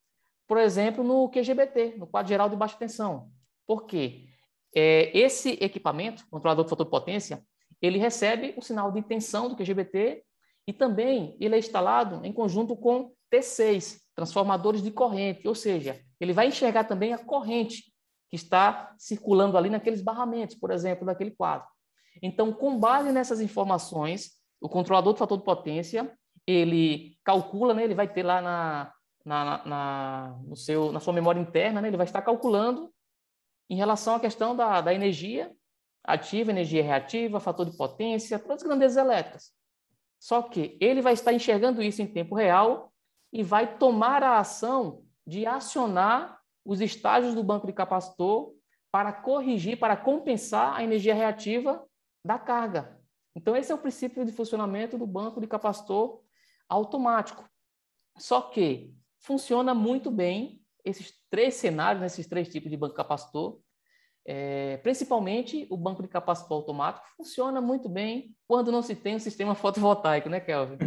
por exemplo, no QGBT, no quadro geral de baixa tensão. Por quê? É, esse equipamento, controlador de fator de potência, ele recebe o sinal de tensão do QGBT e também ele é instalado em conjunto com T6, transformadores de corrente, ou seja, ele vai enxergar também a corrente que está circulando ali naqueles barramentos, por exemplo, daquele quadro. Então, com base nessas informações, o controlador de fator de potência, ele calcula, né, ele vai ter lá na, na, na, no seu, na sua memória interna, né, ele vai estar calculando em relação à questão da, da energia ativa, energia reativa, fator de potência, todas as grandezas elétricas. Só que ele vai estar enxergando isso em tempo real e vai tomar a ação de acionar os estágios do banco de capacitor para corrigir, para compensar a energia reativa da carga. Então, esse é o princípio de funcionamento do banco de capacitor automático. Só que funciona muito bem esses três cenários, esses três tipos de banco capacitor, é, principalmente o banco de capacitor automático, funciona muito bem quando não se tem um sistema *laughs* fotovoltaico, né, Kelvin?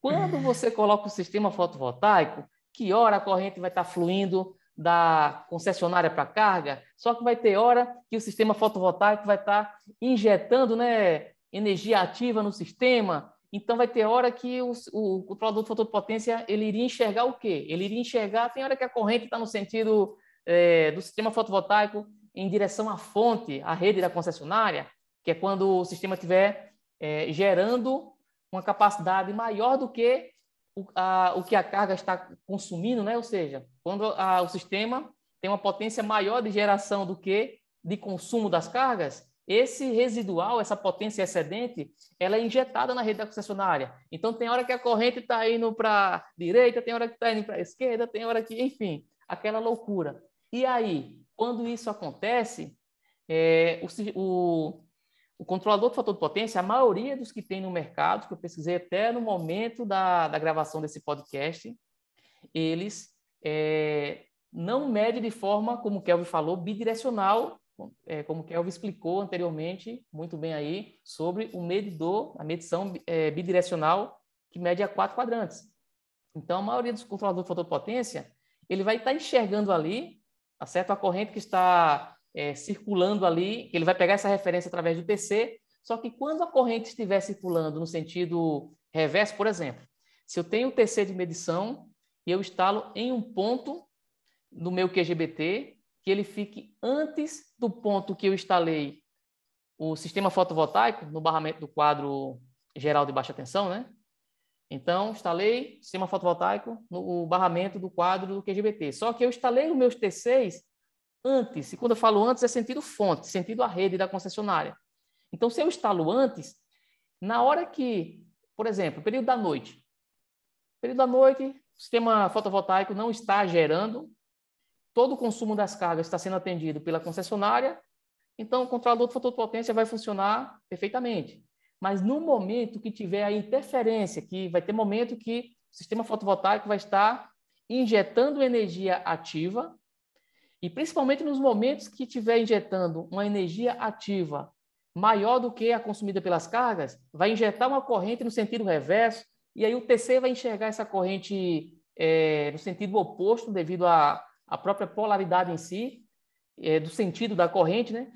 Quando você coloca o sistema fotovoltaico, que hora a corrente vai estar fluindo da concessionária para carga, só que vai ter hora que o sistema fotovoltaico vai estar injetando né, energia ativa no sistema, então vai ter hora que o, o, o produto fotopotência ele iria enxergar o quê? Ele iria enxergar, tem hora que a corrente está no sentido é, do sistema fotovoltaico em direção à fonte, à rede da concessionária, que é quando o sistema estiver é, gerando uma capacidade maior do que o, a, o que a carga está consumindo, né? ou seja, quando a, o sistema tem uma potência maior de geração do que de consumo das cargas, esse residual, essa potência excedente, ela é injetada na rede da concessionária. Então, tem hora que a corrente está indo para a direita, tem hora que está indo para a esquerda, tem hora que, enfim, aquela loucura. E aí, quando isso acontece, é, o, o, o, controlador de fator de potência, a maioria dos que tem no mercado, que eu pesquisei até no momento da, da gravação desse podcast, eles é, não medem de forma, como o Kelvin falou, bidirecional, é, como o Kelvin explicou anteriormente, muito bem aí, sobre o medidor, a medição é, bidirecional, que mede a quatro quadrantes. Então, a maioria dos controladores de fator de potência, ele vai estar enxergando ali, tá? A corrente que está é, circulando ali, ele vai pegar essa referência através do TC, só que quando a corrente estiver circulando no sentido reverso, por exemplo, se eu tenho o TC de medição e eu instalo em um ponto no meu QGBT, que ele fique antes do ponto que eu instalei o sistema fotovoltaico no barramento do quadro geral de baixa tensão, né? Então, instalei sistema fotovoltaico no barramento do quadro do QGBT. Só que eu instalei os meus T6 antes. E quando eu falo antes, é sentido fonte, sentido a rede da concessionária. Então, se eu instalo antes, na hora que, por exemplo, período da noite. Período da noite, o sistema fotovoltaico não está gerando, todo o consumo das cargas está sendo atendido pela concessionária, então o controlador de fator de potência vai funcionar perfeitamente. Mas no momento que tiver a interferência, que vai ter momento que o sistema fotovoltaico vai estar injetando energia ativa, e principalmente nos momentos que estiver injetando uma energia ativa maior do que a consumida pelas cargas, vai injetar uma corrente no sentido reverso, e aí o TC vai enxergar essa corrente é, no sentido oposto, devido à, à própria polaridade em si, é, do sentido da corrente, né?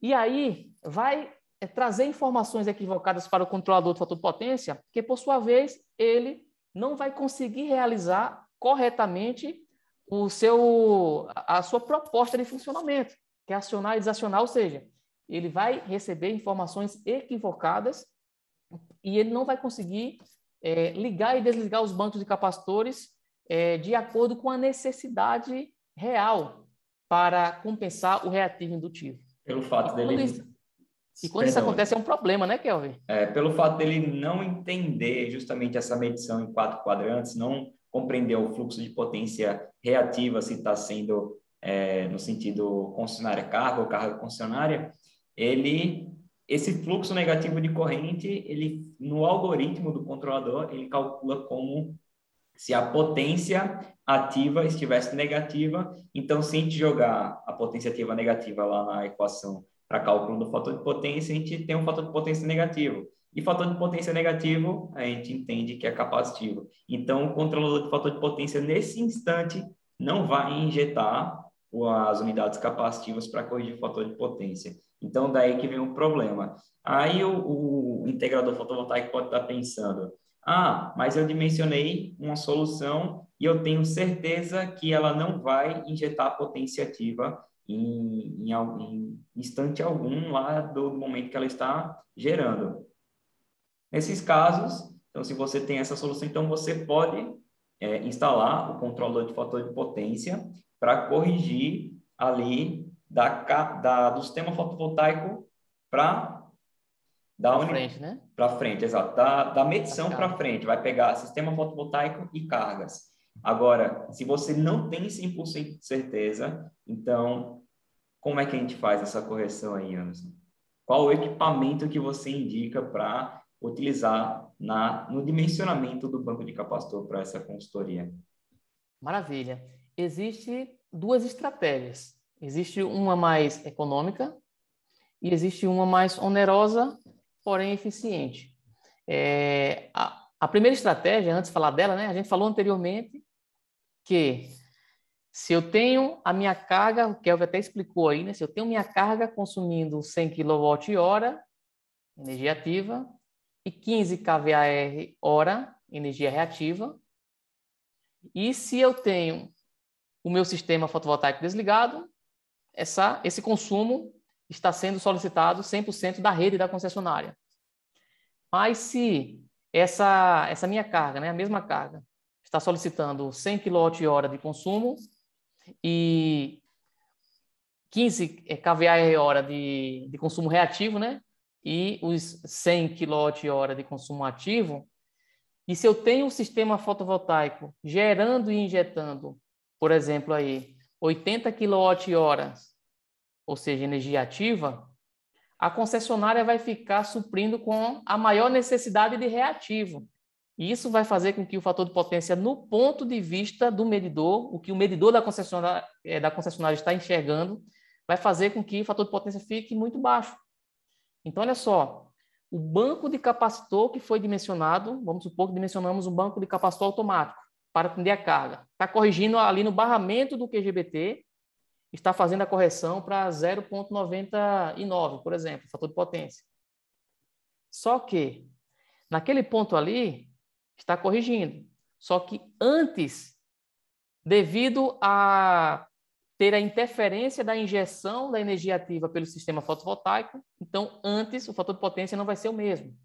E aí vai é trazer informações equivocadas para o controlador de fator de potência, que, por sua vez, ele não vai conseguir realizar corretamente o seu, a sua proposta de funcionamento, que é acionar e desacionar, ou seja, ele vai receber informações equivocadas e ele não vai conseguir é, ligar e desligar os bancos de capacitores é, de acordo com a necessidade real para compensar o reativo indutivo. Pelo fato dele... Isso, e quando Perdão. isso acontece é um problema, né, Kelvin? É, pelo fato dele não entender justamente essa medição em quatro quadrantes, não compreender o fluxo de potência reativa, se está sendo é, no sentido concessionária carga ou carga concessionária, ele esse fluxo negativo de corrente, ele no algoritmo do controlador, ele calcula como se a potência ativa estivesse negativa, então se a gente jogar a potência ativa negativa lá na equação para cálculo do fator de potência, a gente tem um fator de potência negativo. E fator de potência negativo, a gente entende que é capacitivo. Então, o controlador de fator de potência, nesse instante, não vai injetar as unidades capacitivas para corrigir o fator de potência. Então, daí que vem o problema. Aí, o, o integrador fotovoltaico pode estar pensando, ah, mas eu dimensionei uma solução e eu tenho certeza que ela não vai injetar potência ativa em, em, em instante algum lá do momento que ela está gerando. Nesses casos, então, se você tem essa solução, então você pode é, instalar o controlador de fator de potência para corrigir ali da, da, do sistema fotovoltaico para da frente, né? Para frente, exato. Da, da medição para frente, vai pegar sistema fotovoltaico e cargas. Agora, se você não tem 100% de certeza, então, como é que a gente faz essa correção aí, Anderson? Qual o equipamento que você indica para utilizar na, no dimensionamento do banco de capacitor para essa consultoria? Maravilha. Existe duas estratégias. Existe uma mais econômica e existe uma mais onerosa, porém eficiente. É, a, a primeira estratégia, antes de falar dela, né, a gente falou anteriormente que se eu tenho a minha carga, o Kelvin até explicou aí, né? Se eu tenho minha carga consumindo 100 kWh, energia ativa, e 15 kVAR hora, energia reativa, e se eu tenho o meu sistema fotovoltaico desligado, essa, esse consumo está sendo solicitado 100% da rede da concessionária. Mas se essa, essa minha carga, né, a mesma carga, está solicitando 100 kWh de consumo e 15 é, kVAr de, de consumo reativo, né? E os 100 kWh de consumo ativo. E se eu tenho um sistema fotovoltaico gerando e injetando, por exemplo, aí, 80 kWh, ou seja, energia ativa, a concessionária vai ficar suprindo com a maior necessidade de reativo. E isso vai fazer com que o fator de potência, no ponto de vista do medidor, o que o medidor da concessionária, é, da concessionária está enxergando, vai fazer com que o fator de potência fique muito baixo. Então, olha só, o banco de capacitor que foi dimensionado, vamos supor que dimensionamos um banco de capacitor automático para atender a carga. Está corrigindo ali no barramento do QGBT, está fazendo a correção para 0,99, por exemplo, fator de potência. Só que, naquele ponto ali, está corrigindo. Só que antes, devido a ter a interferência da injeção da energia ativa pelo sistema fotovoltaico, então antes o fator de potência não vai ser o mesmo.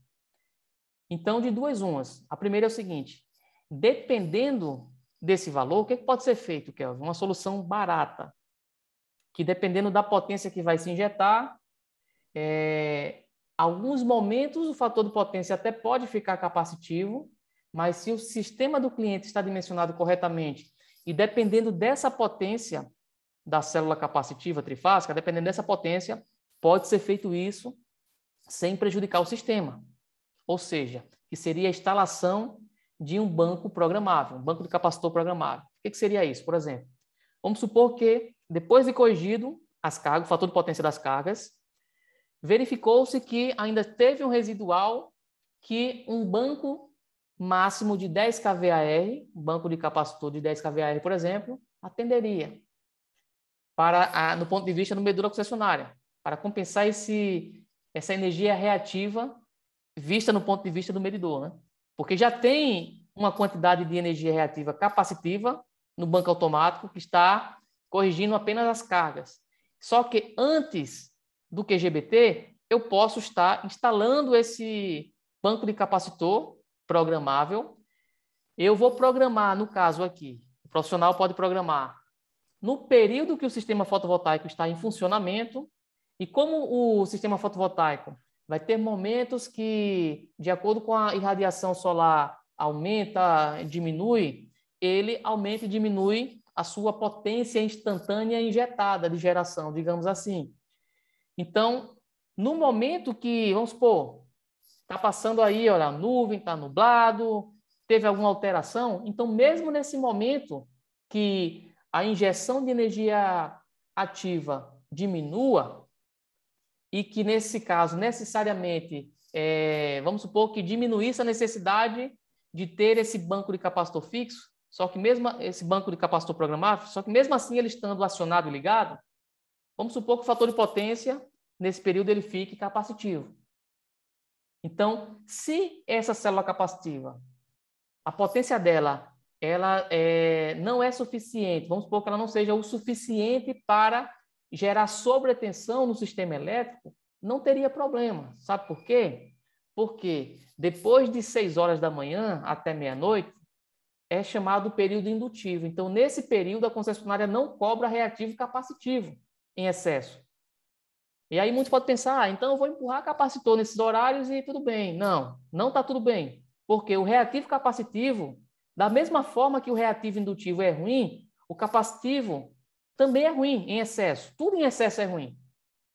Então, de duas umas. A primeira é o seguinte: dependendo desse valor, o que pode ser feito, Kelvin? Uma solução barata, que dependendo da potência que vai se injetar, é, alguns momentos o fator de potência até pode ficar capacitivo, mas se o sistema do cliente está dimensionado corretamente e dependendo dessa potência da célula capacitiva trifásica, dependendo dessa potência, pode ser feito isso sem prejudicar o sistema. Ou seja, que seria a instalação de um banco programável, um banco de capacitor programável. O que, seria isso? Por exemplo, vamos supor que, depois de corrigido as cargas, o fator de potência das cargas, verificou-se que ainda teve um residual que um banco máximo de 10 kVAR, banco de capacitor de 10 kVAR, por exemplo, atenderia para a, no ponto de vista do medula concessionária, para compensar esse, essa energia reativa vista no ponto de vista do medidor, né? Porque já tem uma quantidade de energia reativa capacitiva no banco automático que está corrigindo apenas as cargas. Só que antes do QGBT, eu posso estar instalando esse banco de capacitor programável. Eu vou programar, no caso aqui, o profissional pode programar no período que o sistema fotovoltaico está em funcionamento e como o sistema fotovoltaico vai ter momentos que, de acordo com a irradiação solar, aumenta, diminui, ele aumenta e diminui a sua potência instantânea injetada de geração, digamos assim. Então, no momento que, vamos supor, Está passando aí, olha, a nuvem está nublado, teve alguma alteração. Então, mesmo nesse momento que a injeção de energia ativa diminua, e que nesse caso, necessariamente, é, vamos supor que diminuísse a necessidade de ter esse banco de capacitor fixo, só que mesmo esse banco de capacitor programável, só que mesmo assim ele estando acionado e ligado, vamos supor que o fator de potência, nesse período, ele fique capacitivo. Então, se essa célula capacitiva, a potência dela, ela é, não é suficiente, vamos supor que ela não seja o suficiente para gerar sobretensão no sistema elétrico, não teria problema. Sabe por quê? Porque depois de 6 horas da manhã até meia-noite, é chamado período indutivo. Então, nesse período, a concessionária não cobra reativo capacitivo em excesso. E aí muitos podem pensar, ah, então eu vou empurrar capacitor nesses horários e tudo bem. Não, não está tudo bem. Porque o reativo capacitivo, da mesma forma que o reativo indutivo é ruim, o capacitivo também é ruim em excesso. Tudo em excesso é ruim.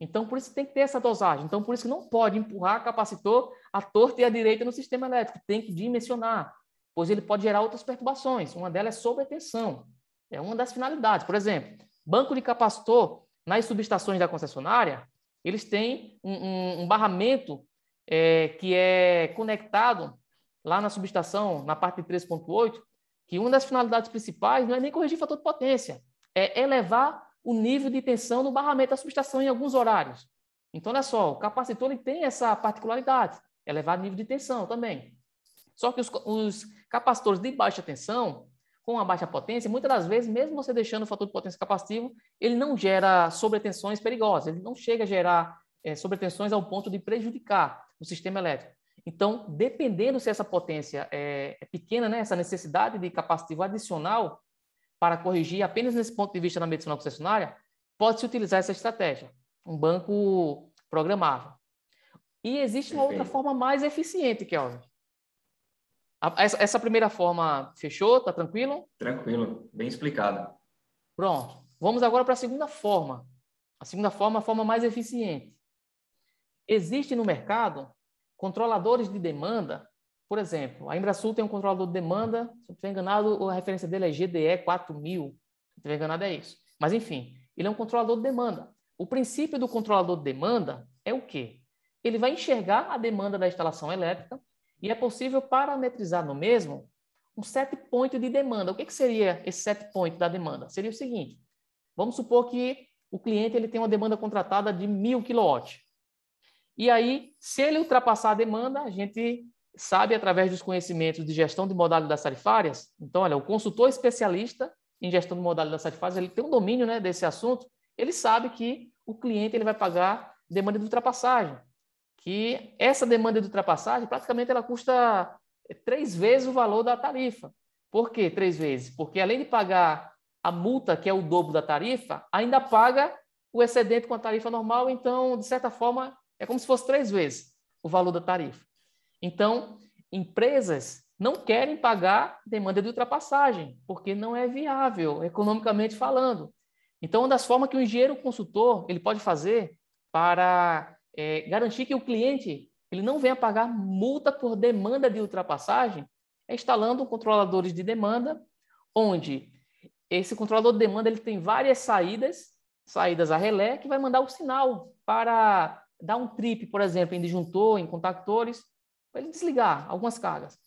Então, por isso tem que ter essa dosagem. Então, por isso que não pode empurrar capacitor à torta e à direita no sistema elétrico. Tem que dimensionar, pois ele pode gerar outras perturbações. Uma delas é sobretensão. É uma das finalidades. Por exemplo, banco de capacitor nas subestações da concessionária, eles têm um, um, um barramento é, que é conectado lá na subestação, na parte de 3.8, que uma das finalidades principais não é nem corrigir fator de potência, é elevar o nível de tensão no barramento da subestação em alguns horários. Então, olha só, o capacitor ele tem essa particularidade, elevar o nível de tensão também. Só que os, os capacitores de baixa tensão, com a baixa potência, muitas das vezes, mesmo você deixando o fator de potência capacitivo, ele não gera sobretensões perigosas, ele não chega a gerar é, sobretensões ao ponto de prejudicar o sistema elétrico. Então, dependendo se essa potência é, é pequena, né, essa necessidade de capacitivo adicional para corrigir apenas nesse ponto de vista da medicina concessionária, pode-se utilizar essa estratégia, um banco programável. E existe uma outra forma mais eficiente, Kelvin, essa, essa primeira forma fechou? Tá tranquilo? Tranquilo, bem explicado. Pronto. vamos agora para a segunda forma. A segunda forma, a forma mais eficiente. Existe no mercado controladores de demanda. Por exemplo, a Embrasul tem um controlador de demanda, se não estiver enganado, a referência dele é GDE 4000. Se não estiver enganado, é isso. Mas, enfim, ele é um controlador de demanda. O princípio do controlador de demanda é o quê? Ele vai enxergar a demanda da instalação elétrica e é possível parametrizar no mesmo um set point de demanda. O que, que seria esse set point da demanda? Seria o seguinte: vamos supor que o cliente ele tem uma demanda contratada de 1000 kW. E aí, se ele ultrapassar a demanda, a gente sabe através dos conhecimentos de gestão de modalidades tarifárias. Então, olha, o consultor especialista em gestão de modalidades tarifárias, ele tem um domínio né, desse assunto, ele sabe que o cliente ele vai pagar demanda de ultrapassagem. Que essa demanda de ultrapassagem, praticamente, ela custa três vezes o valor da tarifa. Por que três vezes? Porque além de pagar a multa, que é o dobro da tarifa, ainda paga o excedente com a tarifa normal, então, de certa forma, é como se fosse três vezes o valor da tarifa. Então, empresas não querem pagar demanda de ultrapassagem, porque não é viável, economicamente falando. Então, uma das formas que o engenheiro consultor ele pode fazer para é, garantir que o cliente ele não venha pagar multa por demanda de ultrapassagem é instalando controladores de demanda, onde esse controlador de demanda ele tem várias saídas, saídas a relé, que vai mandar o sinal para dar um trip, por exemplo, em disjuntor, em contactores, para ele desligar algumas cargas.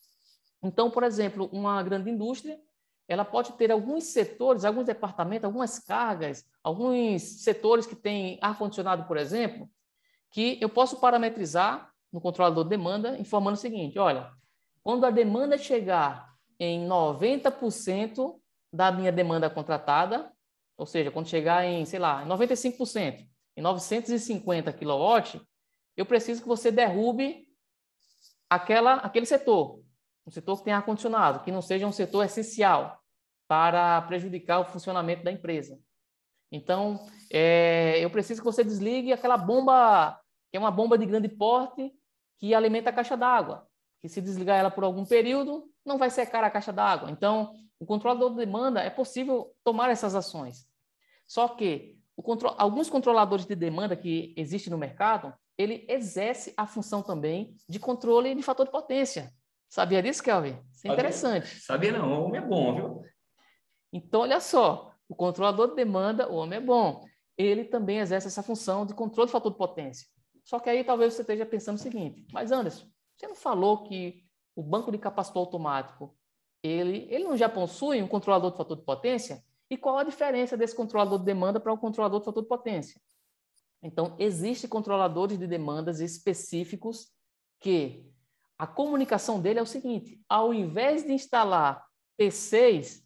Então, por exemplo, uma grande indústria, ela pode ter alguns setores, alguns departamentos, algumas cargas, alguns setores que têm ar-condicionado, por exemplo, que eu posso parametrizar no controlador de demanda, informando o seguinte: olha, quando a demanda chegar em 90% da minha demanda contratada, ou seja, quando chegar em, sei lá, 95%, em 950 kW, eu preciso que você derrube aquela, aquele setor, um setor que tem ar-condicionado, que não seja um setor essencial para prejudicar o funcionamento da empresa. Então, é, eu preciso que você desligue aquela bomba, que é uma bomba de grande porte, que alimenta a caixa d'água. Que se desligar ela por algum período, não vai secar a caixa d'água. Então, o controlador de demanda é possível tomar essas ações. Só que Contro... alguns controladores de demanda que existem no mercado, ele exerce a função também de controle de fator de potência. Sabia disso, Kelvin? Isso é interessante. Sabia não, o homem é bom, viu? Então, olha só, o controlador de demanda, o homem é bom. Ele também exerce essa função de controle de fator de potência. Só que aí talvez você esteja pensando o seguinte, mas Anderson, você não falou que o banco de capacitor automático, ele, ele não já possui um controlador de fator de potência? E qual a diferença desse controlador de demanda para o controlador de fator de potência? Então, existem controladores de demandas específicos que a comunicação dele é o seguinte: ao invés de instalar T6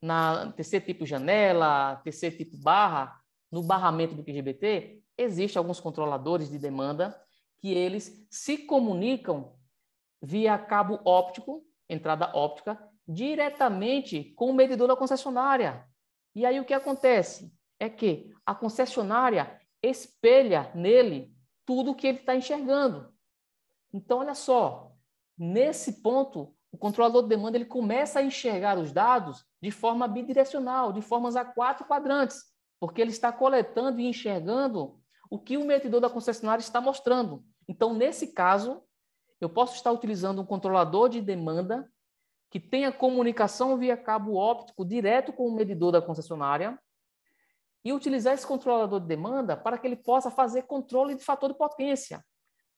na TC tipo janela, TC tipo barra, no barramento do QGBT, existem alguns controladores de demanda que eles se comunicam via cabo óptico, entrada óptica, diretamente com o medidor da concessionária. E aí o que acontece? É que a concessionária espelha nele tudo o que ele está enxergando. Então, olha só, nesse ponto, o controlador de demanda ele começa a enxergar os dados de forma bidirecional, de formas a quatro quadrantes, porque ele está coletando e enxergando o que o medidor da concessionária está mostrando. Então, nesse caso, eu posso estar utilizando um controlador de demanda que tenha comunicação via cabo óptico direto com o medidor da concessionária e utilizar esse controlador de demanda para que ele possa fazer controle de fator de potência.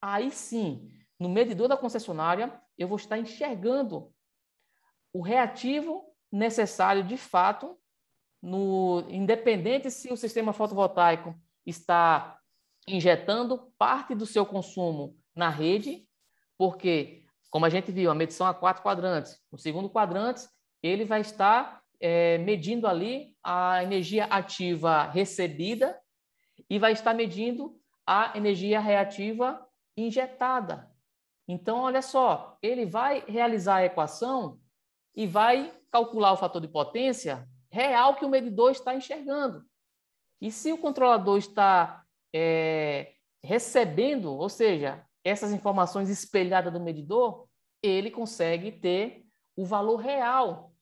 Aí sim, no medidor da concessionária, eu vou estar enxergando o reativo necessário de fato, no, independente se o sistema fotovoltaico está injetando parte do seu consumo na rede, porque como a gente viu, a medição a quatro quadrantes. No segundo quadrante, ele vai estar é, medindo ali a energia ativa recebida e vai estar medindo a energia reativa injetada. Então, olha só, ele vai realizar a equação e vai calcular o fator de potência real que o medidor está enxergando. E se o controlador está é, recebendo, ou seja, essas informações espelhadas do medidor, ele consegue ter o valor real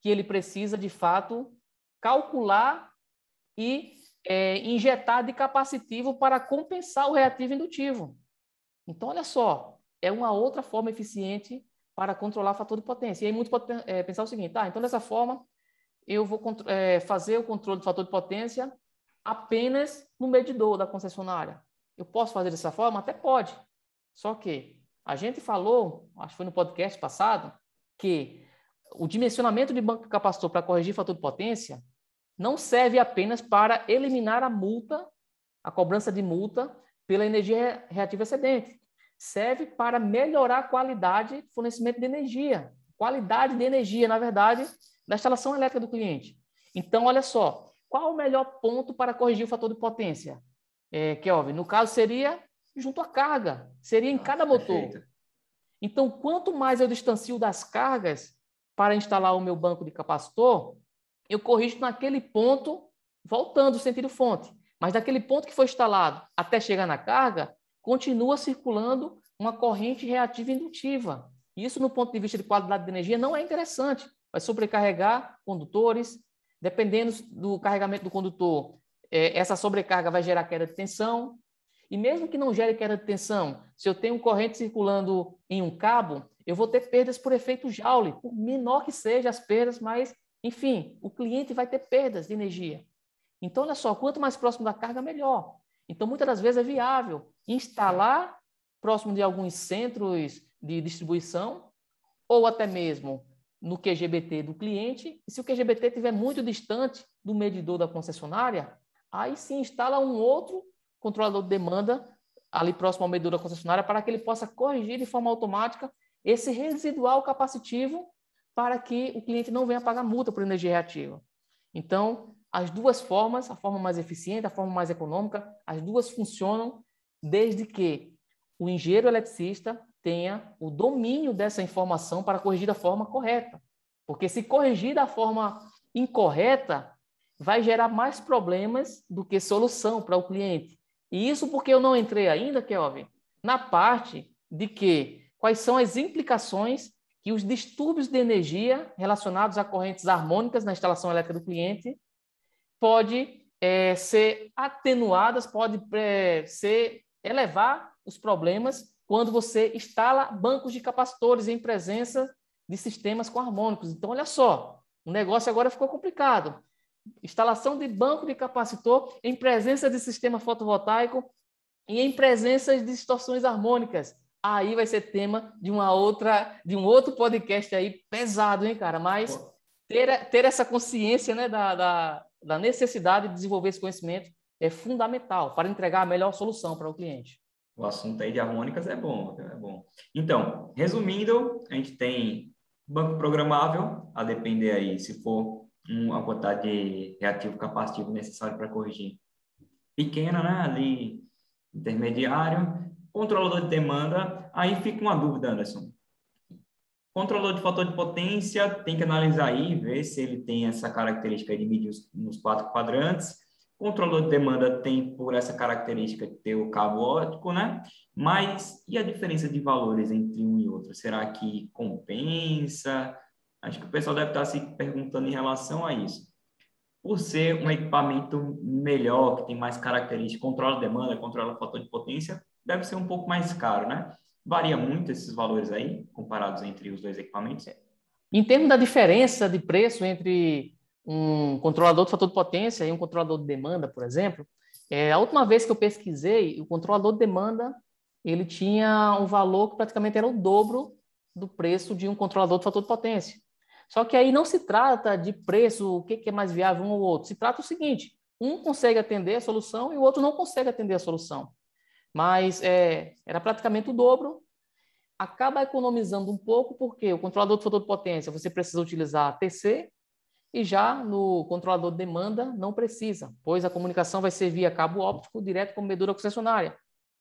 que ele precisa, de fato, calcular e é, injetar de capacitivo para compensar o reativo indutivo. Então, olha só, é uma outra forma eficiente para controlar o fator de potência. E aí, muito pode é, pensar o seguinte: tá, então, dessa forma, eu vou é, fazer o controle do fator de potência apenas no medidor da concessionária. Eu posso fazer dessa forma? Até pode. Só que a gente falou, acho que foi no podcast passado, que o dimensionamento de banco capacitor para corrigir fator de potência não serve apenas para eliminar a multa, a cobrança de multa pela energia reativa excedente. Serve para melhorar a qualidade do fornecimento de energia. Qualidade de energia, na verdade, da instalação elétrica do cliente. Então, olha só, qual o melhor ponto para corrigir o fator de potência? É, Kelvin, no caso seria junto à carga, seria em ah, cada motor. Perfeito. Então, quanto mais eu distancio das cargas para instalar o meu banco de capacitor, eu corrijo naquele ponto, voltando o sentido fonte. Mas daquele ponto que foi instalado até chegar na carga, continua circulando uma corrente reativa indutiva. Isso, no ponto de vista de qualidade de energia, não é interessante. Vai sobrecarregar condutores. Dependendo do carregamento do condutor, é, essa sobrecarga vai gerar queda de tensão. E mesmo que não gere queda de tensão, se eu tenho corrente circulando em um cabo, eu vou ter perdas por efeito Joule, por menor que seja as perdas, mas enfim, o cliente vai ter perdas de energia. Então, olha só, quanto mais próximo da carga, melhor. Então, muitas das vezes é viável instalar próximo de alguns centros de distribuição ou até mesmo no QGBT do cliente. E se o QGBT estiver muito distante do medidor da concessionária, aí se instala um outro controlador de demanda ali próximo ao medidor da concessionária para que ele possa corrigir de forma automática esse residual capacitivo para que o cliente não venha pagar multa por energia reativa. Então, as duas formas, a forma mais eficiente, a forma mais econômica, as duas funcionam desde que o engenheiro eletricista tenha o domínio dessa informação para corrigir da forma correta. Porque se corrigir da forma incorreta, vai gerar mais problemas do que solução para o cliente. E isso porque eu não entrei ainda, Kelvin, na parte de que quais são as implicações que os distúrbios de energia relacionados a correntes harmônicas na instalação elétrica do cliente pode é, ser atenuadas, pode é, ser elevar os problemas quando você instala bancos de capacitores em presença de sistemas com harmônicos. Então, olha só, o negócio agora ficou complicado. Instalação de banco de capacitor em presença de sistema fotovoltaico e em presença de distorções harmônicas aí vai ser tema de uma outra, de um outro podcast aí pesado, hein, cara? Mas ter, ter essa consciência, né, da, da, da necessidade de desenvolver esse conhecimento é fundamental para entregar a melhor solução para o cliente. O assunto aí de harmônicas é bom, é bom. Então, resumindo, a gente tem banco programável, a depender aí se for uma quantidade de reativo capacitivo necessário para corrigir pequena, né, ali intermediário, Controlador de demanda, aí fica uma dúvida, Anderson. Controlador de fator de potência, tem que analisar aí, ver se ele tem essa característica de medir nos quatro quadrantes. Controlador de demanda tem por essa característica de ter o cabo óptico, né? Mas e a diferença de valores entre um e outro? Será que compensa? Acho que o pessoal deve estar se perguntando em relação a isso. Por ser um equipamento melhor, que tem mais características, controla demanda, controla fator de potência, deve ser um pouco mais caro, né? Varia muito esses valores aí, comparados entre os dois equipamentos? Em termos da diferença de preço entre um controlador de fator de potência e um controlador de demanda, por exemplo, é, a última vez que eu pesquisei, o controlador de demanda ele tinha um valor que praticamente era o dobro do preço de um controlador de fator de potência. Só que aí não se trata de preço, o que é mais viável um ou outro. Se trata o seguinte: um consegue atender a solução e o outro não consegue atender a solução mas é, era praticamente o dobro. Acaba economizando um pouco, porque o controlador de fator de potência você precisa utilizar TC, e já no controlador de demanda não precisa, pois a comunicação vai ser via cabo óptico direto com a medula concessionária.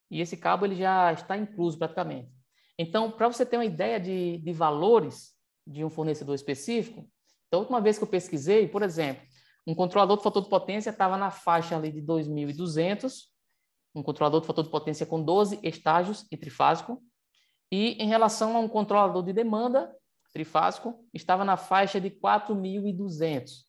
E esse cabo ele já está incluso praticamente. Então, para você ter uma ideia de, de valores de um fornecedor específico, então, a última vez que eu pesquisei, por exemplo, um controlador de fator de potência estava na faixa ali de 2.200 um controlador de fator de potência com 12 estágios e trifásico. E em relação a um controlador de demanda trifásico, estava na faixa de 4.200.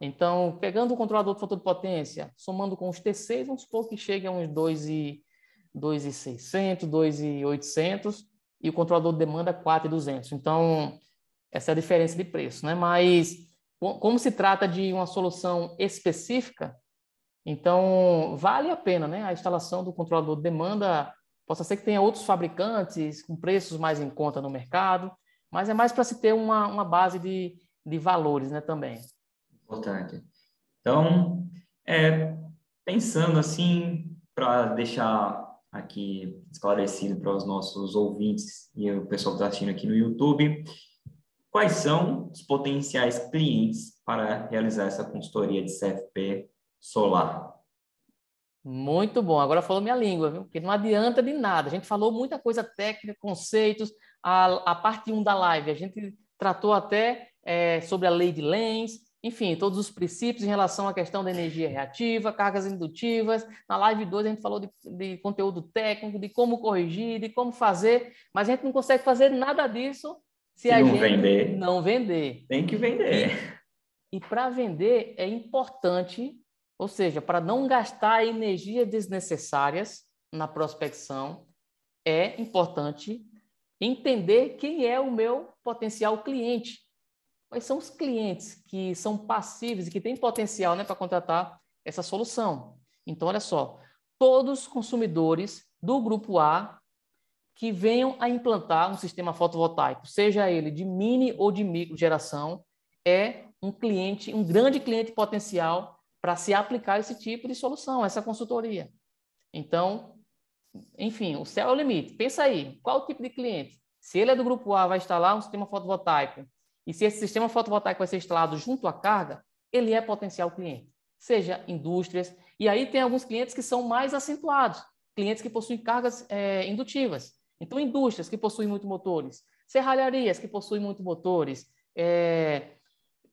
Então, pegando o controlador de fator de potência, somando com os T6, vamos supor que chegue a uns 2,600, 2,800 e o controlador de demanda 4,200. Então, essa é a diferença de preço, né? Mas como se trata de uma solução específica, então vale a pena, né? A instalação do controlador de demanda, possa ser que tenha outros fabricantes com preços mais em conta no mercado, mas é mais para se ter uma, uma base de, de valores, né? Também importante. Então, é, pensando assim, para deixar aqui esclarecido para os nossos ouvintes e o pessoal que está assistindo aqui no YouTube, quais são os potenciais clientes para realizar essa consultoria de CFP solar? Muito bom. Agora falou minha língua, viu? Porque não adianta de nada. A gente falou muita coisa técnica, conceitos. A, a parte 1 da live, a gente tratou até é, sobre a lei de Lenz, enfim, todos os princípios em relação à questão da energia reativa, cargas indutivas. Na live 2 a gente falou de, de, conteúdo técnico, de como corrigir, de como fazer, mas a gente não consegue fazer nada disso se, se a não gente vender. não vender. Tem que vender. E, e para vender é importante, ou seja, para não gastar energia desnecessárias na prospecção, é importante entender quem é o meu potencial cliente. Quais são os clientes que são passíveis e que têm potencial né, para contratar essa solução? Então, olha só, todos os consumidores do grupo A que venham a implantar um sistema fotovoltaico, seja ele de mini ou de micro geração, é um cliente, um grande cliente potencial para se aplicar esse tipo de solução, essa consultoria. Então, enfim, o céu é o limite. Pensa aí, qual o tipo de cliente? Se ele é do grupo A, vai instalar um sistema fotovoltaico e se esse sistema fotovoltaico vai ser instalado junto à carga, ele é potencial cliente, seja indústrias. E aí tem alguns clientes que são mais acentuados, clientes que possuem cargas é, indutivas. Então, indústrias que possuem muitos motores, serralharias que possuem muitos motores, é,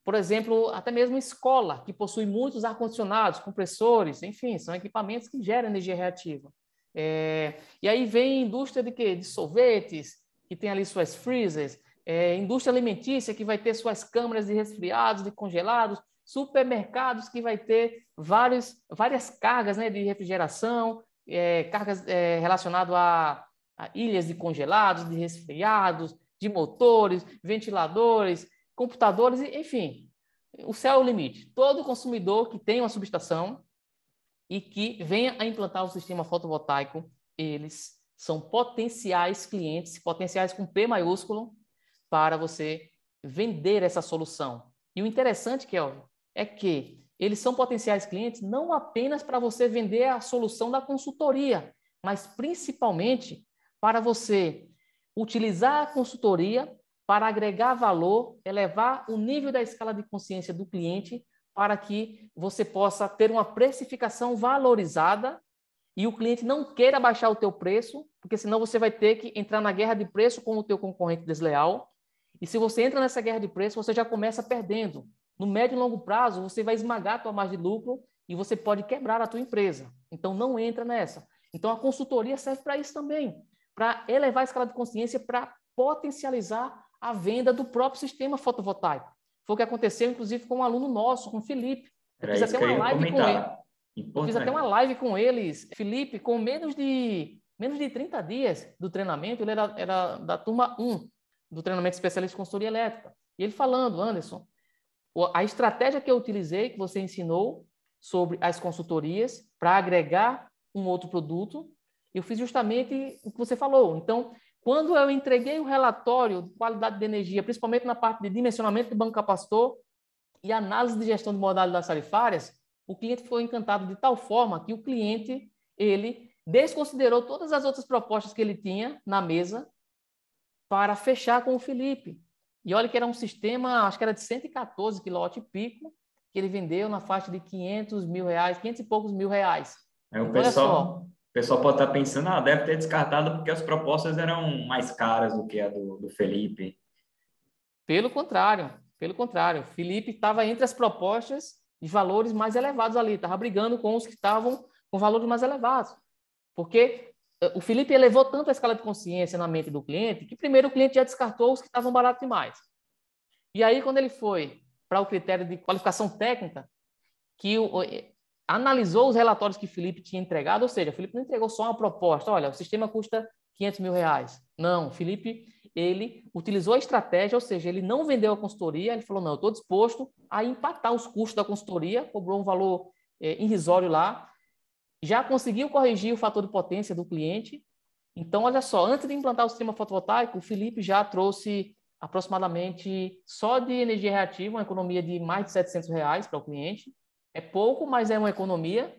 por exemplo, até mesmo escola, que possui muitos ar-condicionados, compressores, enfim, são equipamentos que geram energia reativa. É, e aí vem indústria de quê? De sorvetes, que tem ali suas freezers, é, indústria alimentícia que vai ter suas câmaras de resfriados, de congelados, supermercados que vai ter vários, várias cargas né, de refrigeração, é, cargas é, relacionadas a, ilhas de congelados, de resfriados, de motores, ventiladores, computadores, enfim. O céu é o limite. Todo consumidor que tem uma subestação e que venha a implantar o sistema fotovoltaico, eles são potenciais clientes, potenciais com P maiúsculo, para você vender essa solução. E o interessante, Kelvin, é que eles são potenciais clientes não apenas para você vender a solução da consultoria, mas principalmente para você utilizar a consultoria para agregar valor, elevar o nível da escala de consciência do cliente para que você possa ter uma precificação valorizada e o cliente não queira baixar o teu preço, porque senão você vai ter que entrar na guerra de preço com o teu concorrente desleal e se você entra nessa guerra de preço, você já começa perdendo. No médio e longo prazo, você vai esmagar a tua margem de lucro e você pode quebrar a tua empresa. Então, não entra nessa. Então, a consultoria serve para isso também, para elevar a escala de consciência, para potencializar a venda do próprio sistema fotovoltaico. Foi o que aconteceu, inclusive, com um aluno nosso, com o Felipe. Eu fiz até uma live comentar. com ele. Eu fiz até uma live com eles. Felipe, com menos de, menos de 30 dias do treinamento, ele era, era da turma 1 do treinamento especialista de consultoria elétrica. E ele falando, Anderson, a estratégia que eu utilizei, que você ensinou sobre as consultorias, para agregar um outro produto, eu fiz justamente o que você falou. Então, quando eu entreguei o relatório de qualidade de energia, principalmente na parte de dimensionamento do banco capacitor e análise de gestão de modalidades tarifárias, o cliente foi encantado de tal forma que o cliente, ele desconsiderou todas as outras propostas que ele tinha na mesa para fechar com o Felipe. E olha que era um sistema, acho que era de 114 kW pico, que ele vendeu na faixa de 500 mil reais, 500 e poucos mil reais. É, o, então, pessoal, o pessoal pode estar pensando, ah, deve ter descartado porque as propostas eram mais caras do que a do, do Felipe. Pelo contrário, pelo contrário. Felipe estava entre as propostas de valores mais elevados ali, estava brigando com os que estavam com valores mais elevados. Porque o Felipe elevou tanto a escala de consciência na mente do cliente que primeiro o cliente já descartou os que estavam baratos demais. E aí, quando ele foi para o critério de qualificação técnica, que o, analisou os relatórios que Felipe tinha entregado, ou seja, Felipe não entregou só uma proposta, olha, o sistema custa 500 mil reais. Não, Felipe, ele utilizou a estratégia, ou seja, ele não vendeu a consultoria, ele falou, não, eu estou disposto a empatar os custos da consultoria, cobrou um valor é, irrisório lá, já conseguiu corrigir o fator de potência do cliente. Então, olha só, antes de implantar o sistema fotovoltaico, o Felipe já trouxe aproximadamente só de energia reativa, uma economia de mais de 700 reais para o cliente. É pouco, mas é uma economia.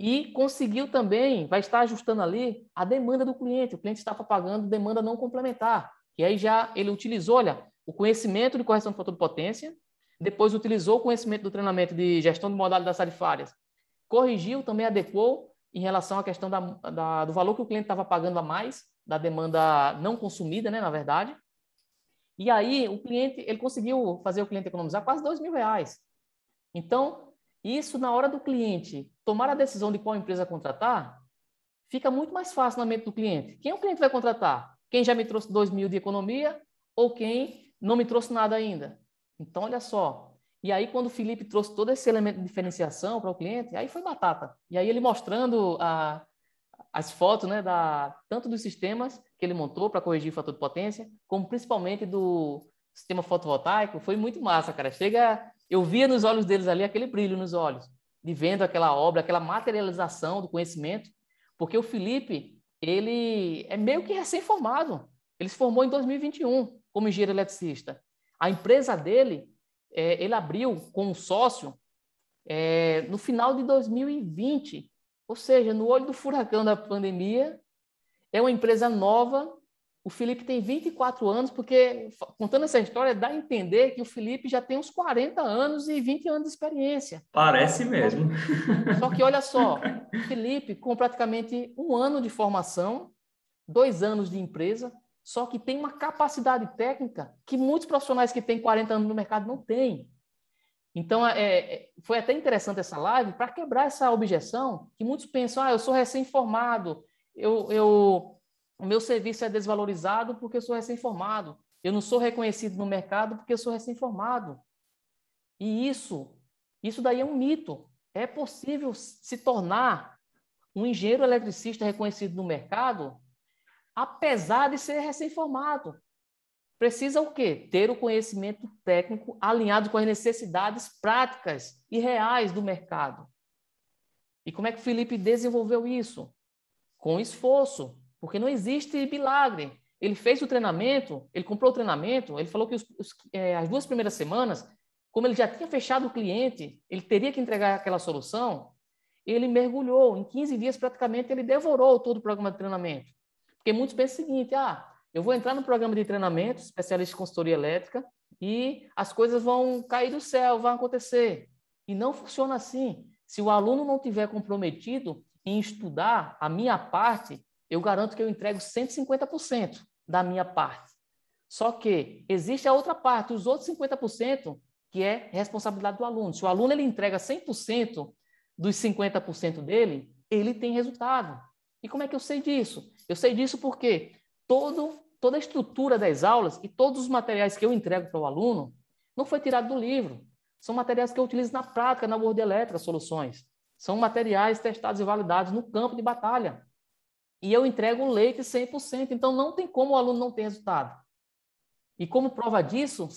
E conseguiu também, vai estar ajustando ali a demanda do cliente. O cliente estava pagando demanda não complementar. E aí já ele utilizou, olha, o conhecimento de correção de fator de potência, depois utilizou o conhecimento do treinamento de gestão de modalidades tarifárias corrigiu, também adequou em relação à questão da, da, do valor que o cliente estava pagando a mais, da demanda não consumida, né, na verdade. E aí o cliente, ele conseguiu fazer o cliente economizar quase dois mil reais. Então, isso na hora do cliente tomar a decisão de qual empresa contratar, fica muito mais fácil na mente do cliente. Quem o cliente vai contratar? Quem já me trouxe dois mil de economia ou quem não me trouxe nada ainda? Então, olha só, e aí, quando o Felipe trouxe todo esse elemento de diferenciação para o cliente, aí foi batata. E aí, ele mostrando a, as fotos, né, da, tanto dos sistemas que ele montou para corrigir o fator de potência, como principalmente do sistema fotovoltaico, foi muito massa, cara. Chega, eu via nos olhos deles ali aquele brilho nos olhos, de vendo aquela obra, aquela materialização do conhecimento, porque o Felipe, ele é meio que recém-formado. Ele se formou em 2021 como engenheiro eletricista. A empresa dele é, ele abriu com um sócio é, no final de 2020, ou seja, no olho do furacão da pandemia. É uma empresa nova. O Felipe tem 24 anos, porque, contando essa história, dá a entender que o Felipe já tem uns 40 anos e 20 anos de experiência. Parece mesmo. Só que, olha só, o *laughs* Felipe, com praticamente um ano de formação, dois anos de empresa, só que tem uma capacidade técnica que muitos profissionais que têm 40 anos no mercado não têm. Então, é, é foi até interessante essa live para quebrar essa objeção que muitos pensam, ah, eu sou recém-formado, eu, eu, o meu serviço é desvalorizado porque eu sou recém-formado, eu não sou reconhecido no mercado porque eu sou recém-formado. E isso, isso daí é um mito. É possível se tornar um engenheiro eletricista reconhecido no mercado apesar de ser recém-formado. Precisa o quê? Ter o conhecimento técnico alinhado com as necessidades práticas e reais do mercado. E como é que o Felipe desenvolveu isso? Com esforço, porque não existe milagre. Ele fez o treinamento, ele comprou o treinamento, ele falou que os, os, é, as duas primeiras semanas, como ele já tinha fechado o cliente, ele teria que entregar aquela solução, ele mergulhou. Em 15 dias, praticamente, ele devorou todo o programa de treinamento. Porque muitos pensam o seguinte: ah, eu vou entrar no programa de treinamento, especialista em consultoria elétrica, e as coisas vão cair do céu, vão acontecer. E não funciona assim. Se o aluno não tiver comprometido em estudar a minha parte, eu garanto que eu entrego 150% da minha parte. Só que existe a outra parte, os outros 50%, que é responsabilidade do aluno. Se o aluno ele entrega 100% dos 50% dele, ele tem resultado. E como é que eu sei disso? Eu sei disso porque todo, toda a estrutura das aulas e todos os materiais que eu entrego para o aluno não foi tirado do livro. São materiais que eu utilizo na prática, na Word Elétrica Soluções. São materiais testados e validados no campo de batalha. E eu entrego o leite 100%, então não tem como o aluno não ter resultado. E como prova disso,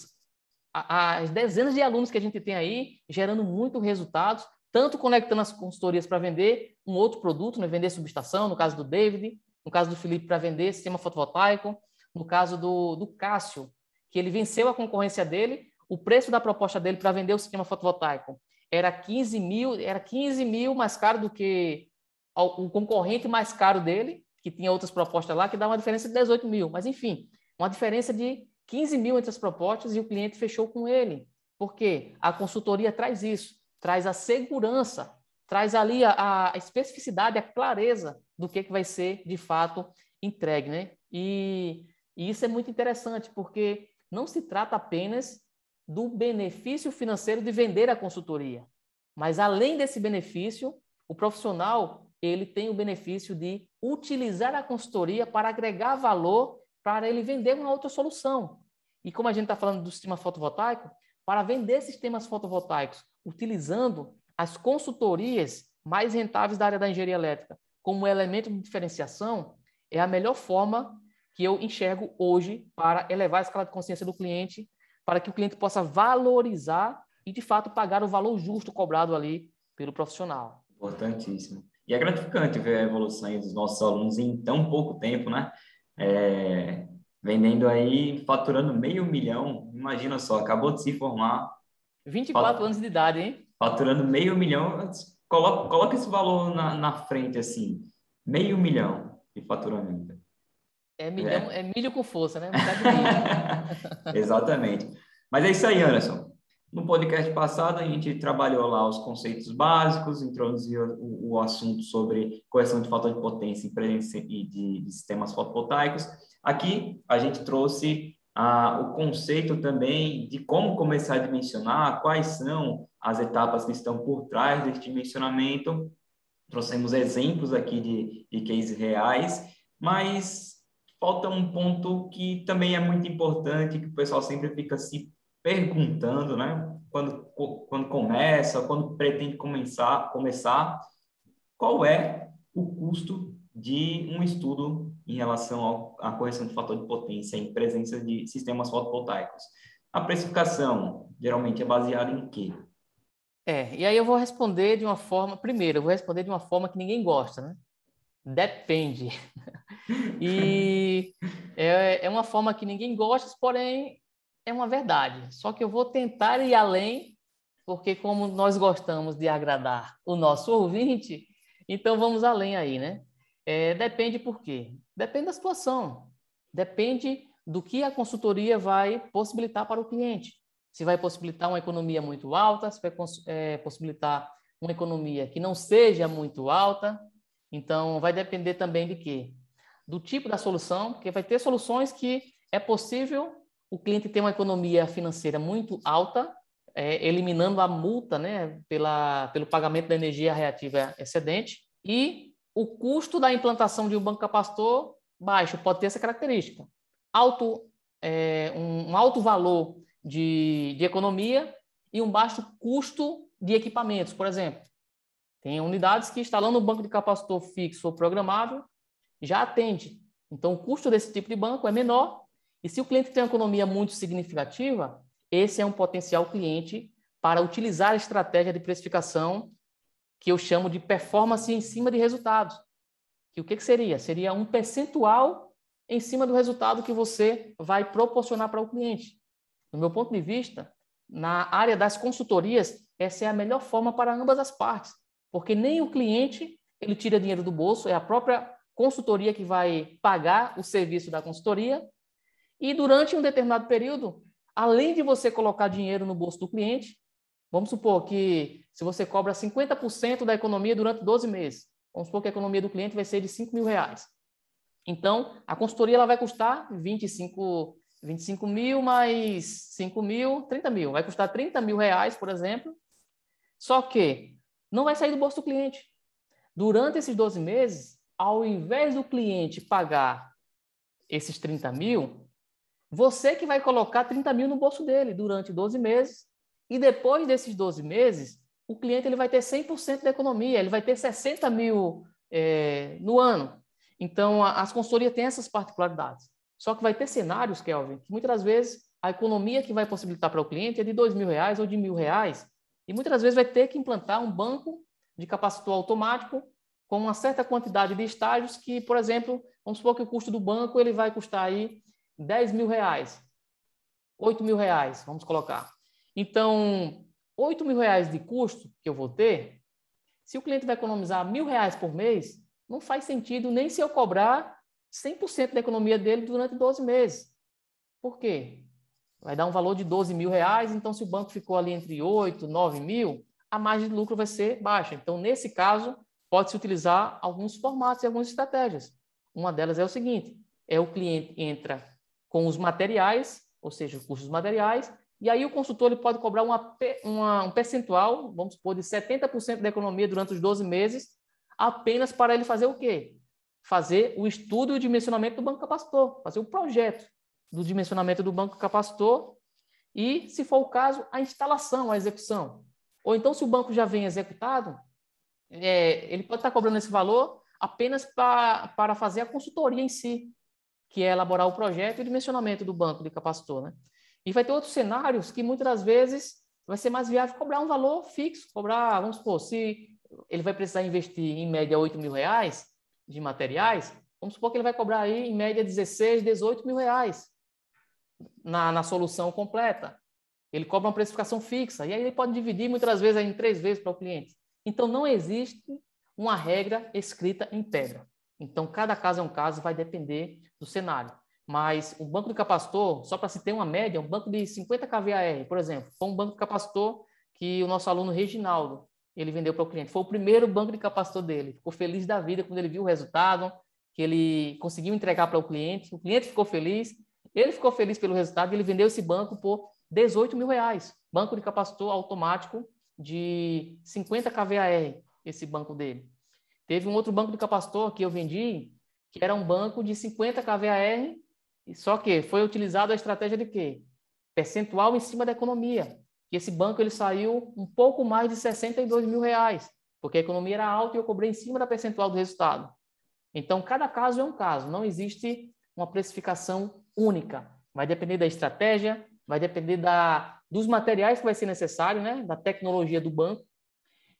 as dezenas de alunos que a gente tem aí gerando muitos resultados, tanto conectando as consultorias para vender um outro produto, né, vender subestação, no caso do David, no caso do Felipe para vender sistema fotovoltaico, no caso do, do Cássio, que ele venceu a concorrência dele, o preço da proposta dele para vender o sistema fotovoltaico era 15 mil, era 15 mil mais caro do que o concorrente mais caro dele, que tinha outras propostas lá, que dá uma diferença de 18 mil. Mas, enfim, uma diferença de 15 mil entre as propostas e o cliente fechou com ele. Por quê? A consultoria traz isso traz a segurança, traz ali a, a especificidade, a clareza do que, que vai ser de fato entregue, né? E, e isso é muito interessante, porque não se trata apenas do benefício financeiro de vender a consultoria, mas além desse benefício, o profissional ele tem o benefício de utilizar a consultoria para agregar valor para ele vender uma outra solução. E como a gente está falando do sistema fotovoltaico, para vender sistemas fotovoltaicos, utilizando as consultorias mais rentáveis da área da engenharia elétrica como elemento de diferenciação, é a melhor forma que eu enxergo hoje para elevar a escala de consciência do cliente, para que o cliente possa valorizar e, de fato, pagar o valor justo cobrado ali pelo profissional. Importantíssimo. E é gratificante ver a evolução dos nossos alunos em tão pouco tempo, né? É, vendendo aí, faturando meio milhão, imagina só, acabou de se formar. 24 fat... anos de idade, hein? Faturando meio milhão, coloca, coloca esse valor na, na frente, assim, meio milhão de faturamento. É, milhão, é. é milho com força, né? *laughs* Exatamente. Mas é isso aí, Anderson. No podcast passado, a gente trabalhou lá os conceitos básicos, introduziu o, o assunto sobre correção de fator de potência e de, de sistemas fotovoltaicos. Aqui, a gente trouxe ah, o conceito também de como começar a dimensionar, quais são as etapas que estão por trás desse dimensionamento. Trouxemos exemplos aqui de, de cases reais, mas falta um ponto que também é muito importante, que o pessoal sempre fica se perguntando, né? Quando, quando começa, quando pretende começar, começar, qual é o custo de um estudo em relação à correção de fator de potência em presença de sistemas fotovoltaicos? A precificação geralmente é baseada em quê? É, e aí eu vou responder de uma forma, primeiro, eu vou responder de uma forma que ninguém gosta, né? Depende. *laughs* e *laughs* é, é uma forma que ninguém gosta, porém é uma verdade. Só que eu vou tentar ir além, porque como nós gostamos de agradar o nosso *laughs* ouvinte, então vamos além aí, né? É, depende por quê? Depende da situação. Depende do que a consultoria vai possibilitar para o cliente. Se vai possibilitar uma economia muito alta, se vai é, possibilitar uma economia que não seja muito alta. Então, vai depender também de quê? Do tipo da solução, porque vai ter soluções que é possível o cliente ter uma economia financeira muito alta, é, eliminando a multa né, pela, pelo pagamento da energia reativa excedente, e o custo da implantação de um banco capacitor baixo, pode ter essa característica. Alto, é, um, um, alto valor de, de economia e um baixo custo de equipamentos, por exemplo. Tem unidades que instalando um banco de capacitor fixo ou programável já atende. Então, o custo desse tipo de banco é menor e se o cliente tem uma economia muito significativa, esse é um potencial cliente para utilizar a estratégia de precificação que eu chamo de performance em cima de resultados. O que, que seria? Seria um percentual em cima do resultado que você vai proporcionar para o cliente. No meu ponto de vista, na área das consultorias, essa é a melhor forma para ambas as partes, porque nem o cliente ele tira dinheiro do bolso, é a própria consultoria que vai pagar o serviço da consultoria e durante um determinado período, além de você colocar dinheiro no bolso do cliente, vamos supor que se você cobra 50% da economia durante 12 meses, vamos supor que a economia do cliente vai ser de 5 mil reais. Então, a consultoria ela vai custar 25, 25 mil mais 5 mil, 30 mil. Vai custar 30 mil reais, por exemplo. Só que não vai sair do bolso do cliente. Durante esses 12 meses, ao invés do cliente pagar esses 30 mil, você que vai colocar 30 mil no bolso dele durante 12 meses. E depois desses 12 meses, o cliente ele vai ter 100% da economia, ele vai ter 60 mil é, no ano. Então, a, as consultorias têm essas particularidades. Só que vai ter cenários, Kelvin, que muitas vezes a economia que vai possibilitar para o cliente é de dois mil reais ou de mil reais. E muitas vezes vai ter que implantar um banco de capacitor automático com uma certa quantidade de estágios que, por exemplo, vamos supor que o custo do banco ele vai custar aí 10 mil reais, 8 mil reais, vamos colocar. Então, 8 mil reais de custo que eu vou ter, se o cliente vai economizar mil reais por mês, não faz sentido nem se eu cobrar 100% da economia dele durante 12 meses. Por quê? Vai dar um valor de 12 mil reais, então se o banco ficou ali entre 8, 9 mil, a margem de lucro vai ser baixa. Então, nesse caso, pode-se utilizar alguns formatos e algumas estratégias. Uma delas é o seguinte, é o cliente entra com os materiais, ou seja, os custos materiais, e aí o consultor ele pode cobrar uma, uma, um percentual, vamos supor, de 70% da economia durante os 12 meses, apenas para ele fazer o quê? Fazer o estudo e o dimensionamento do banco capacitor, fazer o projeto do dimensionamento do banco capacitor, e, se for o caso, a instalação, a execução. Ou então, se o banco já vem executado, é, ele pode estar cobrando esse valor apenas pra, para fazer a consultoria em si, que é elaborar o projeto e o dimensionamento do banco de capacitor. Né? E vai ter outros cenários que muitas das vezes vai ser mais viável cobrar um valor fixo, cobrar, vamos supor, se ele vai precisar investir em média 8 mil reais de materiais, vamos supor que ele vai cobrar aí em média 16, 18 mil reais na, na solução completa. Ele cobra uma precificação fixa, e aí ele pode dividir muitas vezes em três vezes para o cliente. Então, não existe uma regra escrita em pedra. Então, cada caso é um caso, vai depender do cenário. Mas o banco de capacitor, só para se ter uma média, um banco de 50 kVAR, por exemplo, foi um banco de capacitor que o nosso aluno Reginaldo, ele vendeu para o cliente. Foi o primeiro banco de capacitor dele. Ficou feliz da vida quando ele viu o resultado, que ele conseguiu entregar para o cliente. O cliente ficou feliz, ele ficou feliz pelo resultado e ele vendeu esse banco por 18 mil reais. Banco de capacitor automático de 50 kVAR, esse banco dele. Teve um outro banco de capacitor que eu vendi, que era um banco de 50 kVAR, só que foi utilizado a estratégia de quê? Percentual em cima da economia. E esse banco ele saiu um pouco mais de 62 mil reais, porque a economia era alta e eu cobrei em cima da percentual do resultado. Então, cada caso é um caso, não existe uma precificação única. Vai depender da estratégia, vai depender da, dos materiais que vai ser necessário, né? da tecnologia do banco,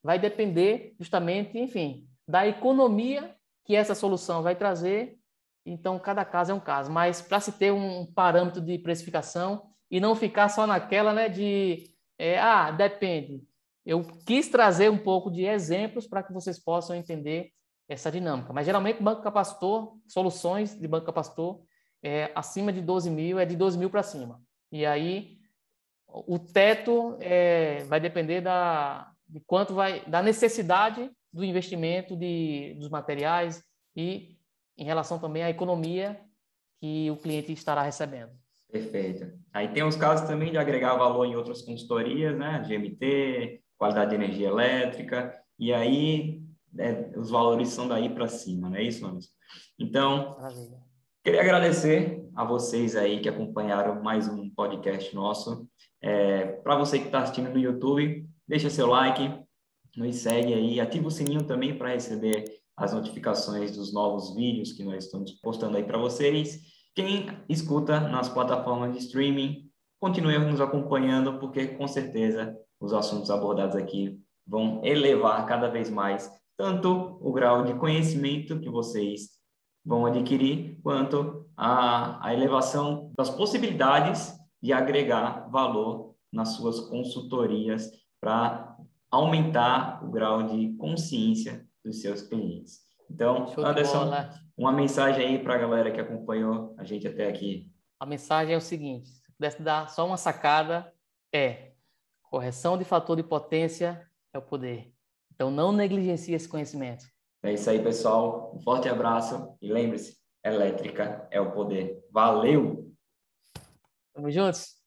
vai depender justamente, enfim, da economia que essa solução vai trazer. Então, cada caso é um caso. Mas para se ter um parâmetro de precificação e não ficar só naquela né, de, é, ah, depende. Eu quis trazer um pouco de exemplos para que vocês possam entender essa dinâmica. Mas, geralmente, banco capacitor, soluções de banco capacitor, é, acima de 12 mil, é de 12 mil para cima. E aí, o teto é, vai depender da, de quanto vai, da necessidade do investimento de, dos materiais e em relação também à economia que o cliente estará recebendo. Perfeito. Aí tem os casos também de agregar valor em outras consultorias, né? GMT, qualidade de energia elétrica, e aí né, os valores são daí para cima, não é isso, Anderson? Então, Maravilha. queria agradecer a vocês aí que acompanharam mais um podcast nosso. É, para você que está assistindo no YouTube, deixa seu like, nos segue aí, ativa o sininho também para receber as notificações dos novos vídeos que nós estamos postando aí para vocês. Quem escuta nas plataformas de streaming, continue nos acompanhando, porque com certeza os assuntos abordados aqui vão elevar cada vez mais tanto o grau de conhecimento que vocês vão adquirir, quanto a, a elevação das possibilidades de agregar valor nas suas consultorias para aumentar o grau de consciência dos seus clientes. Então, Anderson, uma mensagem aí para a galera que acompanhou a gente até aqui. A mensagem é o seguinte: se pudesse dar só uma sacada, é correção de fator de potência é o poder. Então, não negligencie esse conhecimento. É isso aí, pessoal. Um forte abraço e lembre-se, elétrica é o poder. Valeu! Tamo juntos.